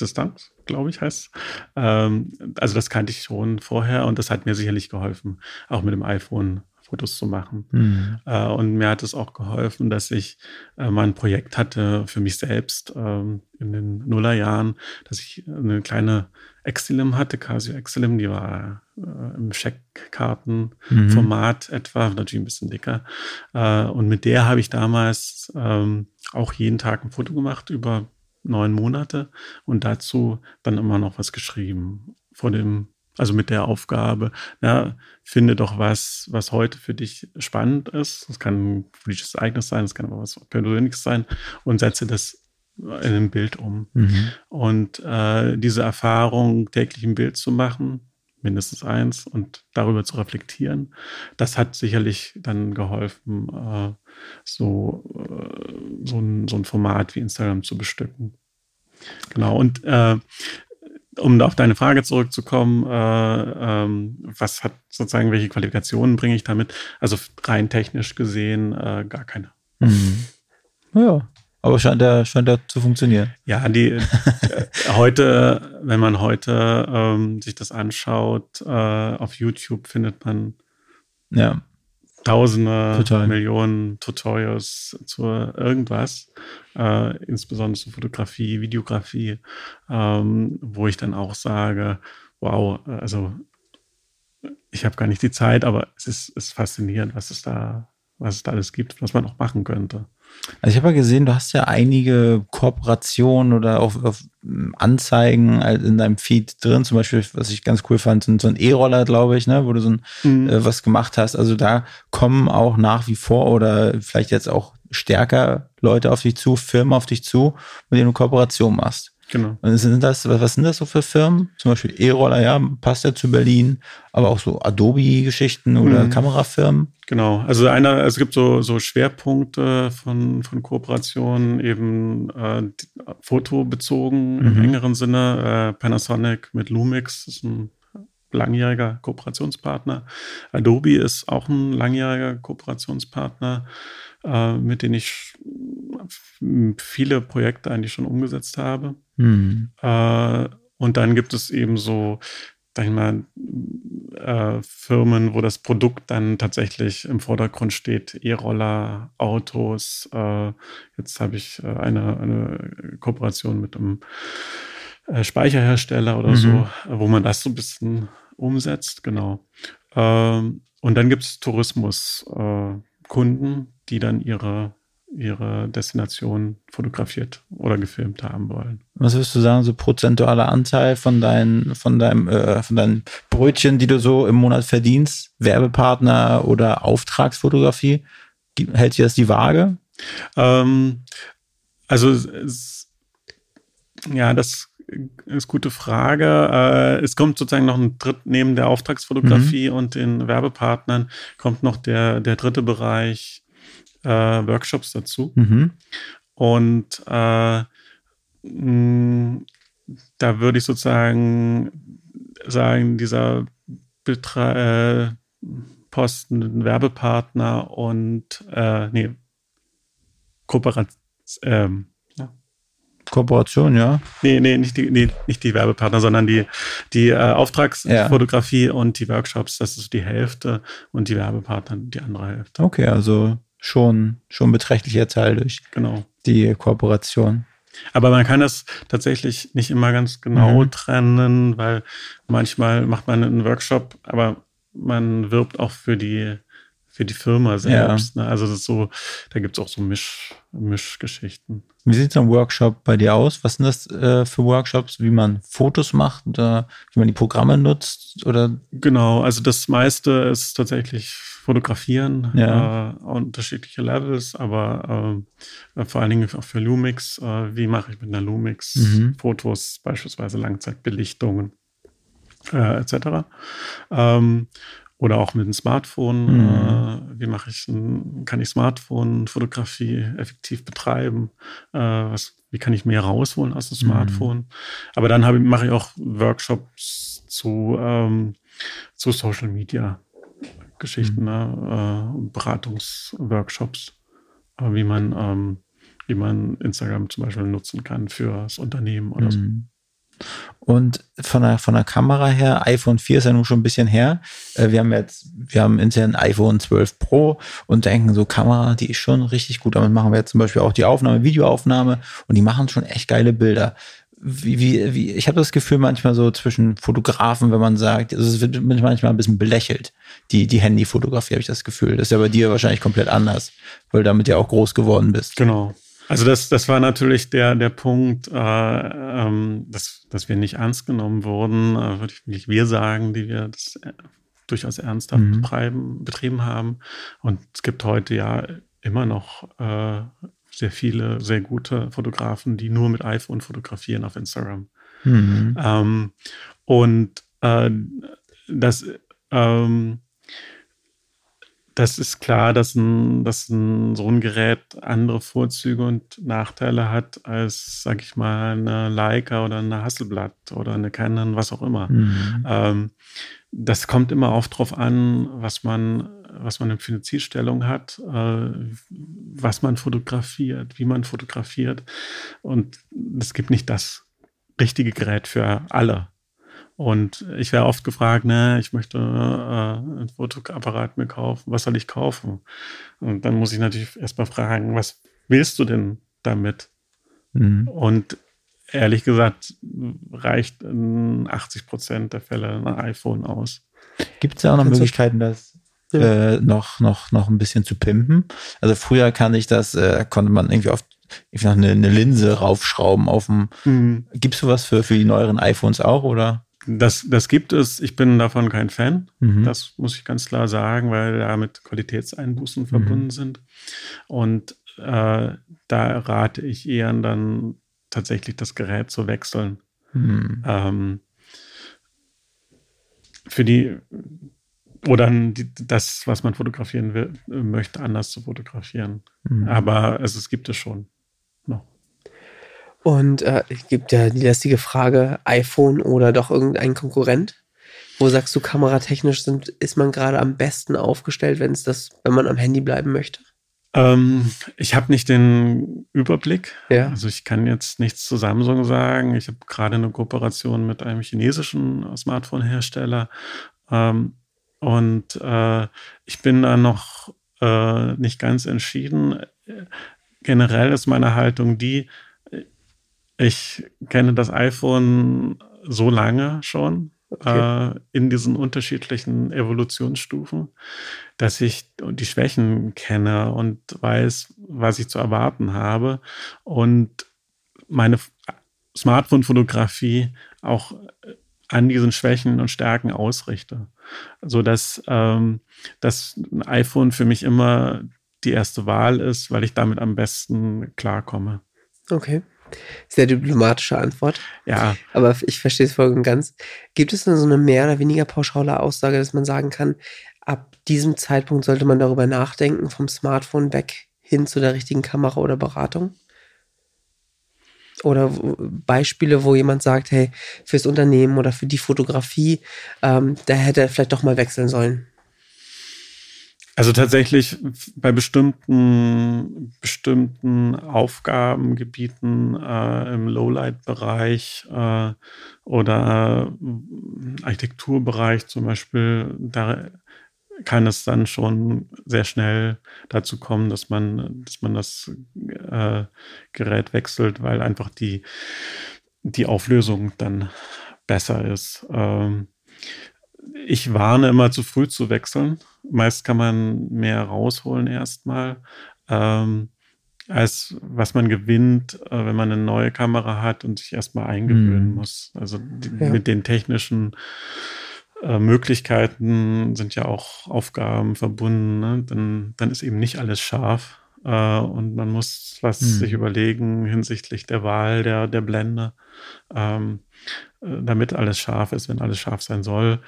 Speaker 1: Distanz, glaube ich, heißt. Ähm, also das kannte ich schon vorher und das hat mir sicherlich geholfen, auch mit dem iPhone Fotos zu machen.
Speaker 5: Mhm.
Speaker 1: Äh, und mir hat es auch geholfen, dass ich äh, mal ein Projekt hatte für mich selbst ähm, in den Nullerjahren, dass ich eine kleine Exilim hatte, Casio Exilim, die war äh, im Scheckkartenformat etwa, natürlich ein bisschen dicker. Äh, und mit der habe ich damals ähm, auch jeden Tag ein Foto gemacht über neun Monate und dazu dann immer noch was geschrieben vor dem also mit der Aufgabe, ja, finde doch was, was heute für dich spannend ist. Das kann ein politisches Ereignis sein, das kann aber was Persönliches sein und setze das in ein Bild um.
Speaker 5: Mhm.
Speaker 1: Und äh, diese Erfahrung, täglich ein Bild zu machen, mindestens eins, und darüber zu reflektieren, das hat sicherlich dann geholfen, äh, so, äh, so, ein, so ein Format wie Instagram zu bestücken. Genau, und äh, um auf deine Frage zurückzukommen, äh, ähm, was hat sozusagen, welche Qualifikationen bringe ich damit? Also rein technisch gesehen äh, gar keine.
Speaker 5: Mhm. Ja, aber scheint ja, scheint ja zu funktionieren.
Speaker 1: Ja, die äh, heute, wenn man heute ähm, sich das anschaut, äh, auf YouTube findet man
Speaker 5: Ja.
Speaker 1: Tausende,
Speaker 5: Total.
Speaker 1: Millionen Tutorials zu irgendwas, äh, insbesondere zu Fotografie, Videografie, ähm, wo ich dann auch sage, wow, also ich habe gar nicht die Zeit, aber es ist, ist faszinierend, was es da, was es da alles gibt, was man auch machen könnte.
Speaker 5: Also ich habe ja gesehen, du hast ja einige Kooperationen oder auch auf Anzeigen in deinem Feed drin. Zum Beispiel, was ich ganz cool fand, so ein E-Roller, glaube ich, ne, wo du so ein,
Speaker 1: Mhm.
Speaker 5: äh, was gemacht hast. Also da kommen auch nach wie vor oder vielleicht jetzt auch stärker Leute auf dich zu, Firmen auf dich zu, mit denen du Kooperation machst.
Speaker 1: Genau.
Speaker 5: Und sind das, was was sind das so für Firmen? Zum Beispiel E-Roller, ja, passt ja zu Berlin, aber auch so Adobe-Geschichten oder
Speaker 1: Mhm.
Speaker 5: Kamerafirmen.
Speaker 1: Genau, also einer, also es gibt so, so Schwerpunkte von, von Kooperationen, eben äh, fotobezogen im
Speaker 5: Mhm.
Speaker 1: engeren Sinne. Äh, Panasonic mit Lumix ist ein langjähriger Kooperationspartner. Adobe ist auch ein langjähriger Kooperationspartner, äh, mit dem ich viele Projekte eigentlich schon umgesetzt habe.
Speaker 5: Hm.
Speaker 1: Äh, und dann gibt es eben so, sag ich mal, äh, Firmen, wo das Produkt dann tatsächlich im Vordergrund steht. E-Roller, Autos. Äh, jetzt habe ich äh, eine, eine Kooperation mit einem äh, Speicherhersteller oder
Speaker 5: Mhm.
Speaker 1: so, wo man das so ein bisschen umsetzt, genau. Ähm, und dann gibt es Tourismuskunden, äh, die dann ihre, ihre Destination fotografiert oder gefilmt haben wollen.
Speaker 5: Was würdest du sagen, so prozentualer Anteil von, dein, von, deinem, äh, von deinen Brötchen, die du so im Monat verdienst? Werbepartner oder Auftragsfotografie? Hält sich das die Waage?
Speaker 1: Ähm, also es- ja, das ist eine gute Frage. Äh, es kommt sozusagen noch ein dritt, neben der Auftragsfotografie und den Werbepartnern kommt noch der, der dritte Bereich äh, Workshops dazu.
Speaker 5: Mhm.
Speaker 1: Und äh, mh, da würde ich sozusagen sagen, dieser Betra äh, Posten, Werbepartner und äh, nee, Kooperation, ähm,
Speaker 5: Kooperation, ja.
Speaker 1: nee, nee, nicht die, nee, nicht die Werbepartner, sondern die, die äh, Auftragsfotografie und die Workshops, das ist die Hälfte und die Werbepartner die andere Hälfte.
Speaker 5: Okay, also schon, schon beträchtlicher Teil durch
Speaker 1: Genau.
Speaker 5: die Kooperation.
Speaker 1: Aber man kann das tatsächlich nicht immer ganz genau
Speaker 5: Mhm.
Speaker 1: trennen, weil manchmal macht man einen Workshop, aber man wirbt auch für die, für die Firma selbst. Ne? Also das ist so, da gibt es auch so Misch, Mischgeschichten.
Speaker 5: Wie sieht so ein Workshop bei dir aus? Was sind das äh, für Workshops? Wie man Fotos macht oder wie man die Programme nutzt? Oder
Speaker 1: Genau, also das meiste ist tatsächlich Fotografieren,
Speaker 5: Ja.
Speaker 1: äh, unterschiedliche Levels, aber äh, vor allen Dingen auch für Lumix. Äh, wie mache ich mit einer Lumix
Speaker 5: Mhm.
Speaker 1: Fotos, beispielsweise Langzeitbelichtungen äh, etc. Ähm, oder auch mit dem Smartphone.
Speaker 5: Mhm.
Speaker 1: Äh, wie mache ich, ein, kann ich Smartphone-Fotografie effektiv betreiben? Äh, was, wie kann ich mehr rausholen aus dem
Speaker 5: Mhm.
Speaker 1: Smartphone? Aber dann habe, mache ich auch Workshops zu, ähm, zu Social Media Geschichten, ne? äh, Beratungsworkshops, äh, wie man, ähm, wie man Instagram zum Beispiel nutzen kann fürs Unternehmen oder so.
Speaker 5: Und von der, von der Kamera her, iPhone 4 ist ja nun schon ein bisschen her. Äh, Wir haben jetzt, wir haben intern iPhone 12 Pro und denken so, Kamera, die ist schon richtig gut. Damit machen wir jetzt zum Beispiel auch die Aufnahme, Videoaufnahme und die machen schon echt geile Bilder. Wie, wie, wie, ich habe das Gefühl manchmal so zwischen Fotografen, wenn man sagt, also es wird manchmal ein bisschen belächelt, die, die Handyfotografie, habe ich das Gefühl. Das ist ja bei dir wahrscheinlich komplett anders, weil damit ja auch groß geworden bist.
Speaker 1: Genau. Also das, das war natürlich der, der Punkt, äh, ähm, dass, dass wir nicht ernst genommen wurden, äh, würde ich nicht wir sagen, die wir das äh, durchaus ernsthaft
Speaker 5: Mhm.
Speaker 1: betreiben, betrieben haben. Und es gibt heute ja immer noch äh, sehr viele, sehr gute Fotografen, die nur mit iPhone fotografieren auf Instagram.
Speaker 5: Mhm.
Speaker 1: Ähm, und äh, das, ähm, das ist klar, dass, ein, dass ein, so ein Gerät andere Vorzüge und Nachteile hat als, sag ich mal, eine Leica oder eine Hasselblad oder eine Canon, was auch immer.
Speaker 5: Mhm.
Speaker 1: Ähm, das kommt immer auch drauf an, was man, was man für eine Zielstellung hat, äh, was man fotografiert, wie man fotografiert. Und es gibt nicht das richtige Gerät für alle. Und ich wäre oft gefragt, ne, ich möchte äh, ein Fotoapparat mir kaufen, was soll ich kaufen? Und dann muss ich natürlich erstmal fragen, was willst du denn damit?
Speaker 5: Mhm.
Speaker 1: Und ehrlich gesagt, reicht in 80 Prozent der Fälle ein iPhone aus.
Speaker 5: Gibt es da auch noch
Speaker 4: Kannst
Speaker 5: Möglichkeiten, das
Speaker 4: Ja.
Speaker 5: äh, noch, noch, noch ein bisschen zu pimpen? Also früher kann ich das, äh, konnte man irgendwie oft noch eine, eine Linse raufschrauben auf dem. Gibst du was für, für die neueren iPhones auch, oder?
Speaker 1: Das, das gibt es. Ich bin davon kein Fan.
Speaker 5: Mhm.
Speaker 1: Das muss ich ganz klar sagen, weil damit Qualitätseinbußen
Speaker 5: Mhm.
Speaker 1: verbunden sind. Und äh, da rate ich eher dann tatsächlich das Gerät zu wechseln.
Speaker 5: Mhm.
Speaker 1: Ähm, für die oder die, das, was man fotografieren will, möchte, anders zu fotografieren.
Speaker 5: Mhm.
Speaker 1: Aber es, es gibt es schon.
Speaker 4: Und äh, es gibt ja die lästige Frage, iPhone oder doch irgendein Konkurrent? Wo sagst du, kameratechnisch sind, ist man gerade am besten aufgestellt, wenn es das, wenn man am Handy bleiben möchte?
Speaker 1: Ähm, ich habe nicht den Überblick.
Speaker 4: Ja.
Speaker 1: Also ich kann jetzt nichts zu Samsung sagen. Ich habe gerade eine Kooperation mit einem chinesischen Smartphone-Hersteller. Ähm, und äh, ich bin da noch äh, nicht ganz entschieden. Generell ist meine Haltung die, ich kenne das iPhone so lange schon
Speaker 4: Okay.
Speaker 1: äh, in diesen unterschiedlichen Evolutionsstufen, dass ich die Schwächen kenne und weiß, was ich zu erwarten habe und meine Smartphone-Fotografie auch an diesen Schwächen und Stärken ausrichte, so dass ähm, das iPhone für mich immer die erste Wahl ist, weil ich damit am besten klarkomme.
Speaker 4: Okay. Sehr diplomatische Antwort.
Speaker 1: Ja,
Speaker 4: Aber ich verstehe es voll und ganz. Gibt es denn so eine mehr oder weniger pauschale Aussage, dass man sagen kann, ab diesem Zeitpunkt sollte man darüber nachdenken, vom Smartphone weg hin zu der richtigen Kamera oder Beratung? Oder Beispiele, wo jemand sagt, hey, fürs Unternehmen oder für die Fotografie, ähm, da hätte er vielleicht doch mal wechseln sollen.
Speaker 1: Also tatsächlich bei bestimmten, bestimmten Aufgabengebieten äh, im Lowlight-Bereich äh, oder äh, Architekturbereich zum Beispiel, da kann es dann schon sehr schnell dazu kommen, dass man, dass man das äh, Gerät wechselt, weil einfach die, die Auflösung dann besser ist. Ähm, ich warne immer zu früh zu wechseln. Meist kann man mehr rausholen erstmal, ähm, als was man gewinnt, äh, wenn man eine neue Kamera hat und sich erstmal eingewöhnen
Speaker 5: Mhm.
Speaker 1: muss. Also die,
Speaker 4: Ja.
Speaker 1: mit den technischen äh, Möglichkeiten sind ja auch Aufgaben verbunden. Ne? Dann, dann ist eben nicht alles scharf. Äh, und man muss was
Speaker 5: Mhm.
Speaker 1: sich überlegen hinsichtlich der Wahl der, der Blende. Ähm, äh, damit alles scharf ist, wenn alles scharf sein soll.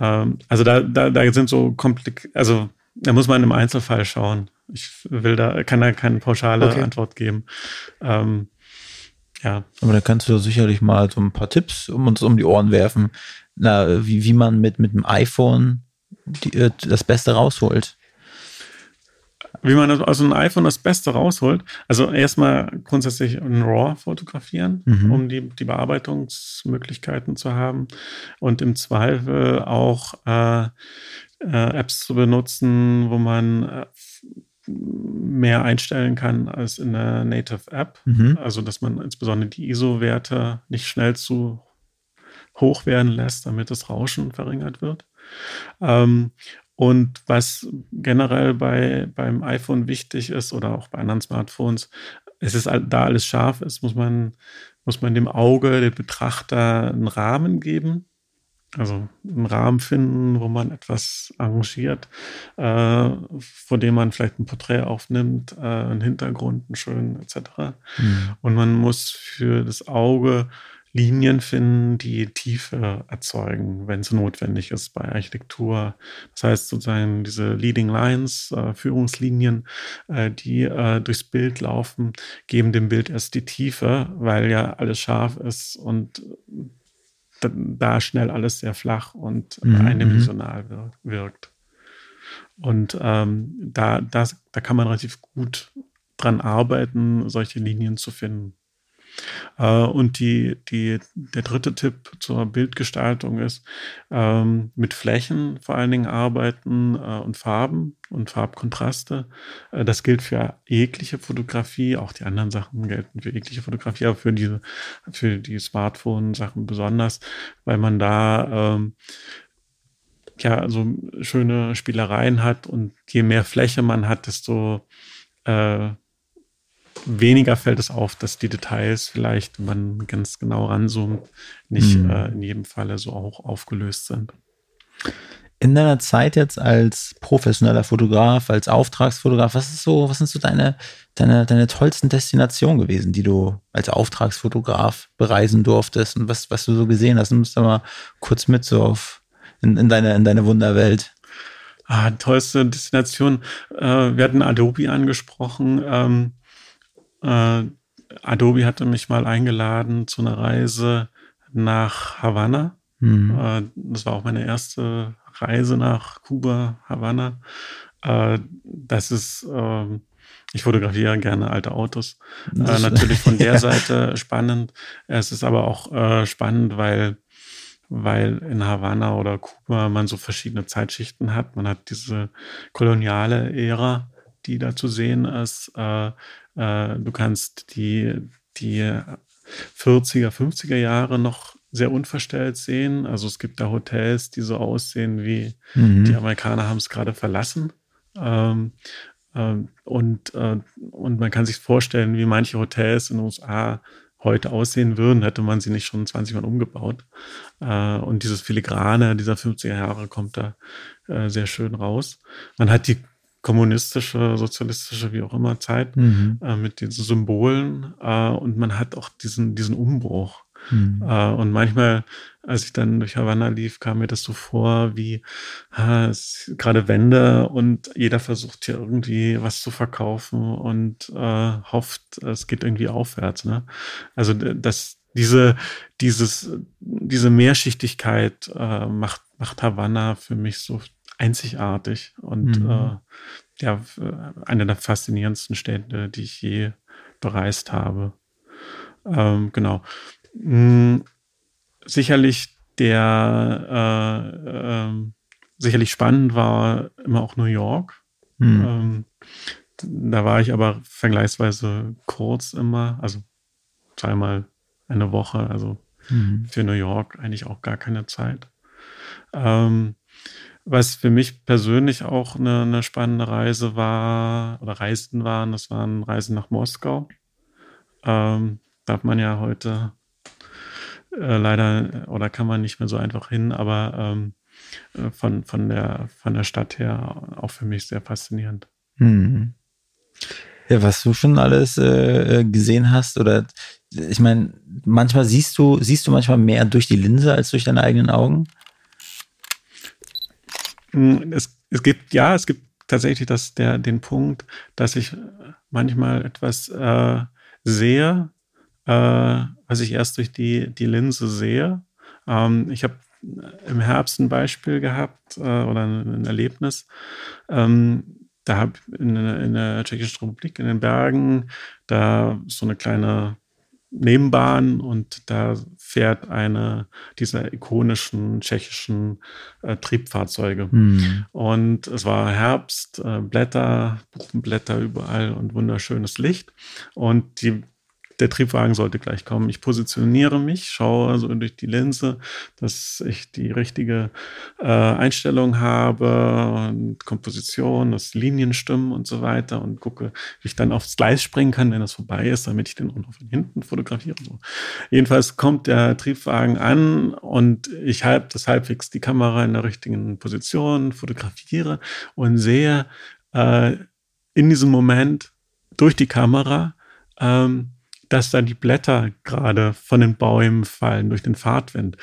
Speaker 1: Ähm, also da, da, da sind so komplik, also da muss man im Einzelfall schauen. Ich will da, kann da keine pauschale
Speaker 4: Okay.
Speaker 1: Antwort geben. Ähm, ja,
Speaker 5: Aber da kannst du sicherlich mal so ein paar Tipps um uns um die Ohren werfen, na, wie, wie man mit, mit dem iPhone die, äh, das Beste rausholt.
Speaker 1: Wie man aus einem iPhone das Beste rausholt. Also erstmal grundsätzlich in RAW fotografieren,
Speaker 5: Mhm.
Speaker 1: um die, die Bearbeitungsmöglichkeiten zu haben und im Zweifel auch äh, äh, Apps zu benutzen, wo man äh, mehr einstellen kann als in der Native App.
Speaker 5: Mhm.
Speaker 1: Also dass man insbesondere die ISO-Werte nicht schnell zu hoch werden lässt, damit das Rauschen verringert wird. Ähm, und was generell bei, beim iPhone wichtig ist oder auch bei anderen Smartphones, es ist da alles scharf ist, muss man, muss man dem Auge, dem Betrachter einen Rahmen geben. Also einen Rahmen finden, wo man etwas arrangiert, äh, vor dem man vielleicht ein Porträt aufnimmt, äh, einen Hintergrund, einen schönen etc.
Speaker 5: Mhm.
Speaker 1: Und man muss für das Auge Linien finden, die Tiefe erzeugen, wenn es notwendig ist bei Architektur. Das heißt sozusagen diese Leading Lines, äh, Führungslinien, äh, die äh, durchs Bild laufen, geben dem Bild erst die Tiefe, weil ja alles scharf ist und da, da schnell alles sehr flach und äh,
Speaker 5: Mhm,
Speaker 1: eindimensional wir- wirkt. Und ähm, da, das, da kann man relativ gut dran arbeiten, solche Linien zu finden. Äh, und die, die, der dritte Tipp zur Bildgestaltung ist, ähm, mit Flächen vor allen Dingen arbeiten äh, und Farben und Farbkontraste. Äh, das gilt für jegliche Fotografie, auch die anderen Sachen gelten für jegliche Fotografie, aber für diese, für die Smartphone-Sachen besonders, weil man da ähm, ja so schöne Spielereien hat und je mehr Fläche man hat, desto äh, weniger fällt es auf, dass die Details vielleicht, wenn man ganz genau ranzoomt, nicht
Speaker 5: Mhm.
Speaker 1: äh, in jedem Falle so hoch aufgelöst sind.
Speaker 5: In deiner Zeit jetzt als professioneller Fotograf, als Auftragsfotograf, was ist so, was sind so deine, deine, deine tollsten Destinationen gewesen, die du als Auftragsfotograf bereisen durftest und was, was du so gesehen hast? Nimmst du mal kurz mit so auf in, in deine, in deine Wunderwelt.
Speaker 1: Ah, tollste Destination. Äh, wir hatten Adobe angesprochen. Ähm, äh, Adobe hatte mich mal eingeladen zu einer Reise nach Havanna.
Speaker 5: Hm.
Speaker 1: Äh, das war auch meine erste Reise nach Kuba, Havanna. Äh, das ist ähm, ich fotografiere gerne alte Autos. Äh, natürlich von der
Speaker 5: Ja.
Speaker 1: Seite spannend. Es ist aber auch äh, spannend, weil, weil in Havanna oder Kuba man so verschiedene Zeitschichten hat. Man hat diese koloniale Ära, die da zu sehen ist. Äh, äh, du kannst die, die 40er, 50er Jahre noch sehr unverstellt sehen. Also es gibt da Hotels, die so aussehen wie
Speaker 5: Mhm.
Speaker 1: die Amerikaner haben es gerade verlassen. Ähm, ähm, und, äh, und man kann sich vorstellen, wie manche Hotels in den USA heute aussehen würden, hätte man sie nicht schon 20 Mal umgebaut. Äh, und dieses Filigrane dieser 50er Jahre kommt da äh, sehr schön raus. Man hat die kommunistische, sozialistische, wie auch immer, Zeit
Speaker 5: Mhm.
Speaker 1: äh, mit diesen Symbolen äh, und man hat auch diesen, diesen Umbruch.
Speaker 5: Mhm.
Speaker 1: Äh, und manchmal, als ich dann durch Havanna lief, kam mir das so vor, wie ah, es gerade Wende und jeder versucht hier irgendwie was zu verkaufen und äh, hofft, es geht irgendwie aufwärts. Ne? Also das, diese, dieses, diese Mehrschichtigkeit äh, macht, macht Havanna für mich so einzigartig und
Speaker 5: Mhm.
Speaker 1: äh, ja, eine der faszinierendsten Städte, die ich je bereist habe. Ähm, genau. Mm, sicherlich der äh, ähm, sicherlich spannend war immer auch New York.
Speaker 5: Mhm.
Speaker 1: Ähm, da war ich aber vergleichsweise kurz immer, also zweimal eine Woche, also
Speaker 5: Mhm.
Speaker 1: für New York eigentlich auch gar keine Zeit. Ähm, was für mich persönlich auch eine, eine spannende Reise war, oder Reisen waren, das waren Reisen nach Moskau. Ähm, darf man ja heute äh, leider oder kann man nicht mehr so einfach hin, aber ähm, äh, von, von, der, von der Stadt her auch für mich sehr faszinierend.
Speaker 5: Mhm. Ja, was du schon alles äh, äh, gesehen hast, oder ich meine, manchmal siehst du, siehst du manchmal mehr durch die Linse als durch deine eigenen Augen?
Speaker 1: Mm, Es, es gibt, ja, es gibt tatsächlich das, der, den Punkt, dass ich manchmal etwas äh, sehe, äh, was ich erst durch die, die Linse sehe. Ähm, ich habe im Herbst ein Beispiel gehabt äh, oder ein, Erlebnis. Ähm, da habe in, in der Tschechischen Republik in den Bergen da so eine kleine Nebenbahn und da fährt eine dieser ikonischen tschechischen äh, Triebfahrzeuge.
Speaker 5: Mhm.
Speaker 1: Und es war Herbst, äh, Blätter, Buchenblätter überall und wunderschönes Licht. Und die, der Triebwagen sollte gleich kommen. Ich positioniere mich, schaue also durch die Linse, dass ich die richtige äh, Einstellung habe und Komposition, dass Linien stimmen und so weiter und gucke, wie ich dann aufs Gleis springen kann, wenn das vorbei ist, damit ich den auch noch von hinten fotografiere. So. Jedenfalls kommt der Triebwagen an und ich halte das halbwegs die Kamera in der richtigen Position, fotografiere und sehe äh, in diesem Moment durch die Kamera, ähm, dass da die Blätter gerade von den Bäumen fallen durch den Fahrtwind.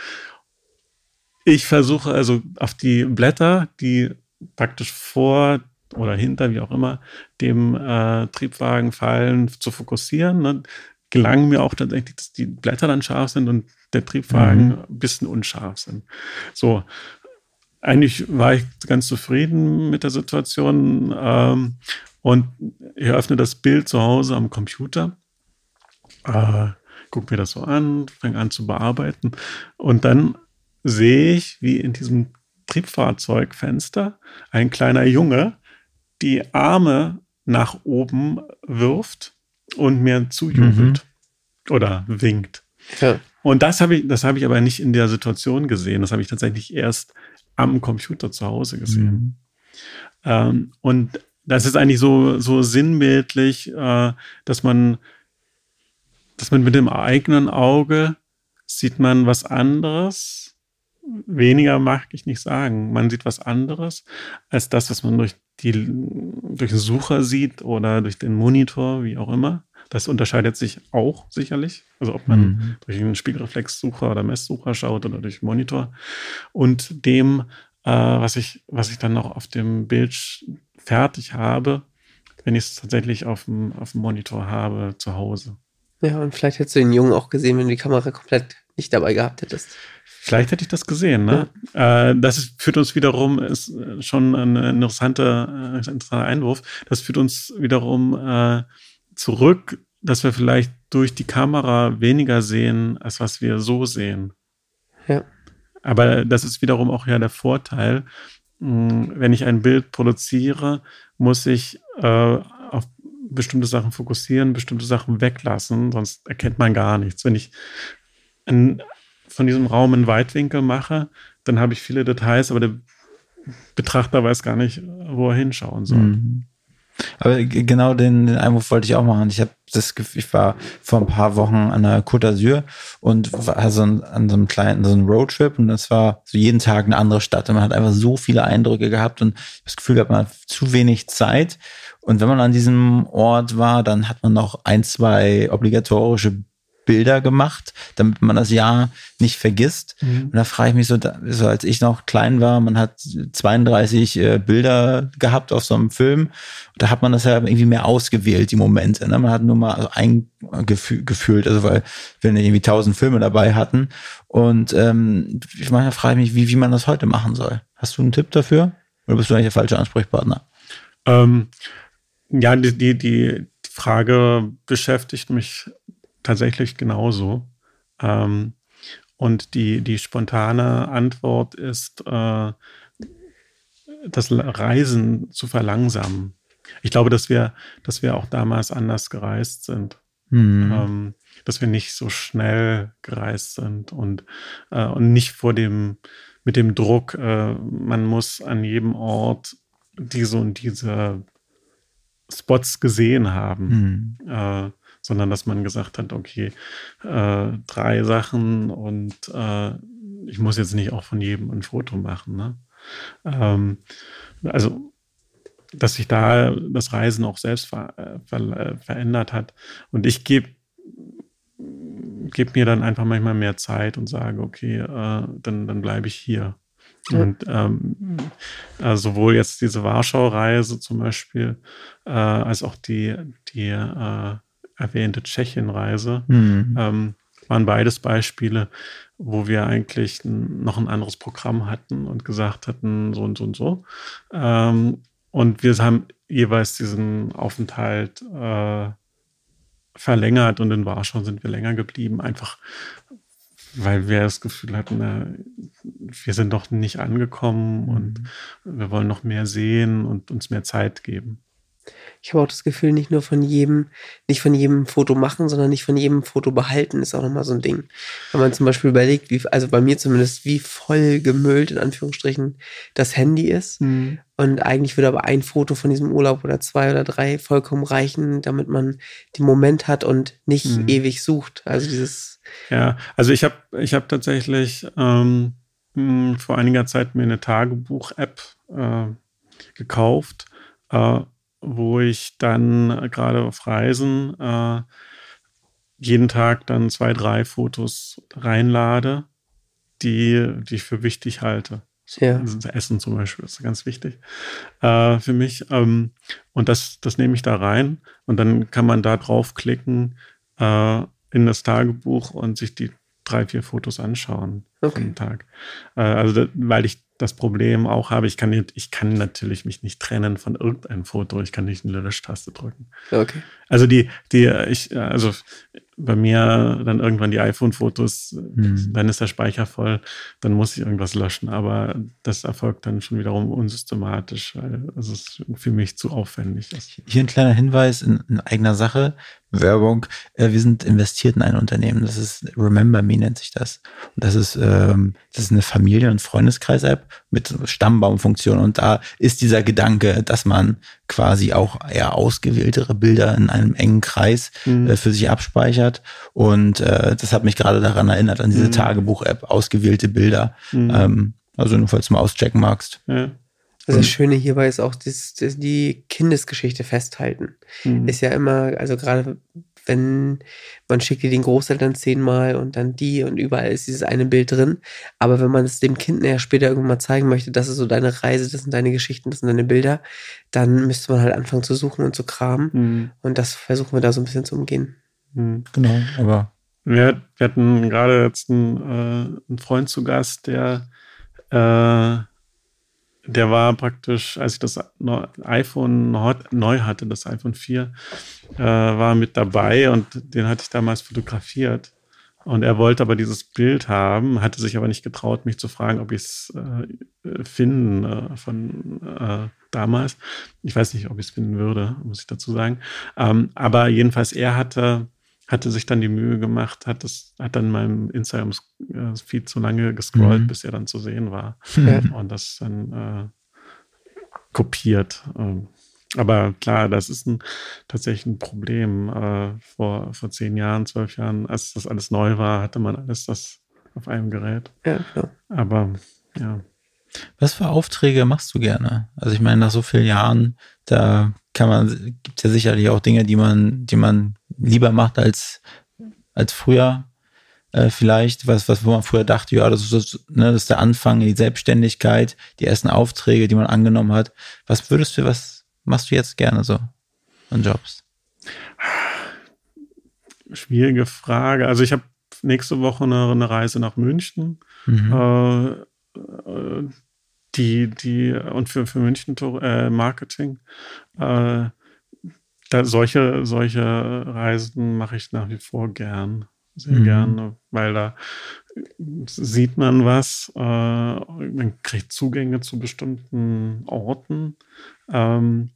Speaker 1: Ich versuche also auf die Blätter, die praktisch vor oder hinter, wie auch immer, dem äh, Triebwagen fallen, zu fokussieren. Ne? Gelang mir auch tatsächlich, dass die Blätter dann scharf sind und der Triebwagen
Speaker 5: Mhm.
Speaker 1: ein bisschen unscharf sind. So, eigentlich war ich ganz zufrieden mit der Situation ähm, und ich öffne das Bild zu Hause am Computer, äh, gucke mir das so an, fange an zu bearbeiten und dann sehe ich, wie in diesem Triebfahrzeugfenster ein kleiner Junge die Arme nach oben wirft und mir zujubelt oder winkt.
Speaker 4: Ja.
Speaker 1: Und das habe ich, das habe ich aber nicht in der Situation gesehen. Das habe ich tatsächlich erst am Computer zu Hause gesehen.
Speaker 5: Mhm.
Speaker 1: Ähm, und das ist eigentlich so, so sinnbildlich, äh, dass man, dass man mit dem eigenen Auge sieht man was anderes. Weniger mag ich nicht sagen. Man sieht was anderes als das, was man durch die, durch den Sucher sieht oder durch den Monitor, wie auch immer. Das unterscheidet sich auch sicherlich. Also ob man
Speaker 5: Mhm.
Speaker 1: durch einen Spiegelreflexsucher oder Messsucher schaut oder durch den Monitor. Und dem, äh, was ich, was ich dann noch auf dem Bild fertig habe, wenn ich es tatsächlich auf dem, auf dem Monitor habe zu Hause.
Speaker 4: Ja, und vielleicht hättest du den Jungen auch gesehen, wenn du die Kamera komplett nicht dabei gehabt hättest.
Speaker 1: Vielleicht hätte ich das gesehen. Ne? Äh, das ist, führt uns wiederum, ist schon ein interessanter, äh, interessanter Einwurf, das führt uns wiederum äh, zurück, dass wir vielleicht durch die Kamera weniger sehen, als was wir so sehen.
Speaker 4: Ja.
Speaker 1: Aber das ist wiederum auch ja der Vorteil. Mh, Wenn ich ein Bild produziere, muss ich äh, bestimmte Sachen fokussieren, bestimmte Sachen weglassen, sonst erkennt man gar nichts. Wenn ich ein, von diesem Raum einen Weitwinkel mache, dann habe ich viele Details, aber der Betrachter weiß gar nicht, wo er hinschauen soll.
Speaker 5: Mhm. Aber genau den, den Einwurf wollte ich auch machen. Ich habe das Gefühl, ich war vor ein paar Wochen an der Côte d'Azur und war also an, an so einem kleinen, so einem Roadtrip und das war so jeden Tag eine andere Stadt und man hat einfach so viele Eindrücke gehabt und das Gefühl gehabt, man hat zu wenig Zeit. Und wenn man an diesem Ort war, dann hat man noch ein, zwei obligatorische Bilder gemacht, damit man das Jahr nicht vergisst. Und da frage ich mich so, da, so, als ich noch klein war, man hat 32 äh, Bilder gehabt auf so einem Film. Da hat man das ja irgendwie mehr ausgewählt, die Momente. Ne? Man hat nur mal eingefühlt, also weil wir nicht irgendwie tausend Filme dabei hatten. Und ähm, ich manchmal frage ich mich, wie, wie man das heute machen soll. Hast du einen Tipp dafür? Oder bist du eigentlich der falsche Ansprechpartner?
Speaker 1: Ähm, ja, die, die, die Frage beschäftigt mich tatsächlich genauso. Ähm, und die, die spontane Antwort ist, äh, das Reisen zu verlangsamen. Ich glaube, dass wir, dass wir auch damals anders gereist sind.
Speaker 5: Hm.
Speaker 1: Ähm, dass wir nicht so schnell gereist sind und, äh, und nicht vor dem, mit dem Druck, äh, man muss an jedem Ort diese und diese Spots gesehen haben,
Speaker 5: Hm.
Speaker 1: äh, sondern dass man gesagt hat, okay, äh, drei Sachen und äh, ich muss jetzt nicht auch von jedem ein Foto machen. Ne? Ähm, also, dass sich da das Reisen auch selbst ver äh, ver äh, verändert hat. Und ich gebe geb mir dann einfach manchmal mehr Zeit und sage, okay, äh, dann, dann bleibe ich hier.
Speaker 4: Ja.
Speaker 1: Und ähm, äh, sowohl jetzt diese Warschau-Reise zum Beispiel, äh, als auch die, die äh, erwähnte Tschechien-Reise,
Speaker 5: Hm.
Speaker 1: ähm, waren beides Beispiele, wo wir eigentlich noch ein anderes Programm hatten und gesagt hatten, so und so und so. Ähm, und wir haben jeweils diesen Aufenthalt äh, verlängert und in Warschau sind wir länger geblieben, einfach weil wir das Gefühl hatten, na, wir sind doch nicht angekommen und wir wollen noch mehr sehen und uns mehr Zeit geben.
Speaker 4: Ich habe auch das Gefühl, nicht nur von jedem, nicht von jedem Foto machen, sondern nicht von jedem Foto behalten, ist auch nochmal so ein Ding. Wenn man zum Beispiel überlegt, wie, also bei mir zumindest, wie voll gemüllt in Anführungsstrichen das Handy ist. Und eigentlich würde aber ein Foto von diesem Urlaub oder zwei oder drei vollkommen reichen, damit man den Moment hat und nicht
Speaker 1: Mhm.
Speaker 4: ewig sucht. Also dieses,
Speaker 1: Ja, also ich habe ich hab tatsächlich ähm, vor einiger Zeit mir eine Tagebuch-App äh, gekauft, äh, wo ich dann äh, gerade auf Reisen äh, jeden Tag dann zwei, drei Fotos reinlade, die, die ich für wichtig halte.
Speaker 4: ja.
Speaker 1: Das Essen zum Beispiel ist ganz wichtig äh, für mich. Ähm, und das, das nehme ich da rein und dann kann man da draufklicken äh, in das Tagebuch und sich die drei, vier Fotos anschauen
Speaker 4: Okay.
Speaker 1: am Tag. Äh, also weil ich das Problem auch habe, ich kann, nicht, ich kann natürlich mich nicht trennen von irgendeinem Foto. Ich kann nicht eine Löschtaste drücken.
Speaker 4: Okay.
Speaker 1: Also die, die, ich, also bei mir dann irgendwann die iPhone-Fotos,
Speaker 5: Hm.
Speaker 1: dann ist der Speicher voll, dann muss ich irgendwas löschen. Aber das erfolgt dann schon wiederum unsystematisch, weil es ist für mich zu aufwendig ist.
Speaker 5: Hier ein kleiner Hinweis in, in eigener Sache, Werbung. Äh, wir sind investiert in ein Unternehmen, das ist Remember Me nennt sich das. Und das ist, ähm, das ist eine Familien- und Freundeskreis-App mit Stammbaumfunktion. Und da ist dieser Gedanke, dass man quasi auch eher ausgewähltere Bilder in einem engen Kreis
Speaker 1: Mhm.
Speaker 5: äh, für sich abspeichert. Und äh, das hat mich gerade daran erinnert, an diese
Speaker 1: Mhm.
Speaker 5: Tagebuch-App, ausgewählte Bilder.
Speaker 1: Mhm.
Speaker 5: Ähm, also nur falls du mal auschecken magst.
Speaker 1: Ja.
Speaker 4: Also das Schöne hierbei ist auch das, das, die Kindesgeschichte festhalten.
Speaker 1: Mhm.
Speaker 4: Ist ja immer, also gerade wenn man schickt dir den Großeltern zehnmal und dann die und überall ist dieses eine Bild drin. Aber wenn man es dem Kind näher später irgendwann mal zeigen möchte, das ist so deine Reise, das sind deine Geschichten, das sind deine Bilder, dann müsste man halt anfangen zu suchen und zu kramen.
Speaker 1: Mhm.
Speaker 4: Und das versuchen wir da so ein bisschen zu umgehen.
Speaker 1: Mhm.
Speaker 5: Genau, aber
Speaker 1: Wir, wir hatten gerade jetzt einen, äh, einen Freund zu Gast, der, äh, der war praktisch, als ich das iPhone neu- neu hatte, das iPhone 4, äh, war mit dabei und den hatte ich damals fotografiert. Und er wollte aber dieses Bild haben, hatte sich aber nicht getraut, mich zu fragen, ob ich es äh, finden äh, von äh, damals. Ich weiß nicht, ob ich es finden würde, muss ich dazu sagen. Ähm, aber jedenfalls, er hatte, hatte sich dann die Mühe gemacht, hat, das, hat dann meinem Instagram-Feed so lange gescrollt,
Speaker 5: Mhm.
Speaker 1: bis er dann zu sehen war.
Speaker 4: Ja.
Speaker 1: Und das dann äh, kopiert. Ähm, aber klar, das ist ein, tatsächlich ein Problem. Äh, vor, vor zehn Jahren, zwölf Jahren, als das alles neu war, hatte man alles das auf einem Gerät.
Speaker 4: Ja, genau.
Speaker 1: Aber ja.
Speaker 5: Was für Aufträge machst du gerne? Also ich meine, nach so vielen Jahren, da kann man, gibt es ja sicherlich auch Dinge, die man, die man lieber macht als, als früher. Äh, vielleicht, was, was, wo man früher dachte, ja, das ist, das, ne, das ist der Anfang, die Selbstständigkeit, die ersten Aufträge, die man angenommen hat. Was würdest du, was machst du jetzt gerne so an Jobs?
Speaker 1: Schwierige Frage. Also ich habe nächste Woche eine, eine Reise nach München.
Speaker 5: Mhm.
Speaker 1: Äh, äh, die, die, und für, für München äh, Marketing. Äh, da solche, solche Reisen mache ich nach wie vor gern. Sehr
Speaker 5: Mhm.
Speaker 1: gerne, weil da sieht man was, äh, man kriegt Zugänge zu bestimmten Orten. Ähm,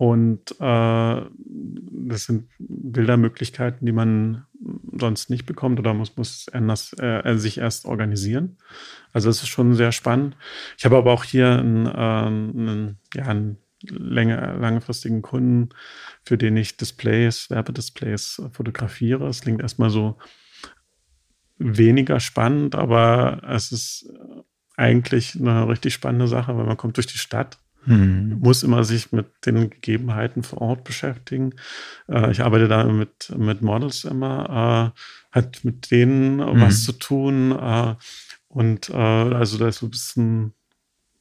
Speaker 1: und äh, das sind Bildermöglichkeiten, die man sonst nicht bekommt oder muss, muss anders, äh, sich erst organisieren. Also das ist schon sehr spannend. Ich habe aber auch hier einen, äh, einen, ja, einen länger, langfristigen Kunden, für den ich Displays, Werbedisplays fotografiere. Es klingt erstmal so weniger spannend, aber es ist eigentlich eine richtig spannende Sache, weil man kommt durch die Stadt
Speaker 5: Mhm.
Speaker 1: muss immer sich mit den Gegebenheiten vor Ort beschäftigen. Äh, ich arbeite da mit, mit Models immer, äh, hat mit denen
Speaker 5: Mhm.
Speaker 1: was zu tun. Äh, und äh, also da ist so ein bisschen,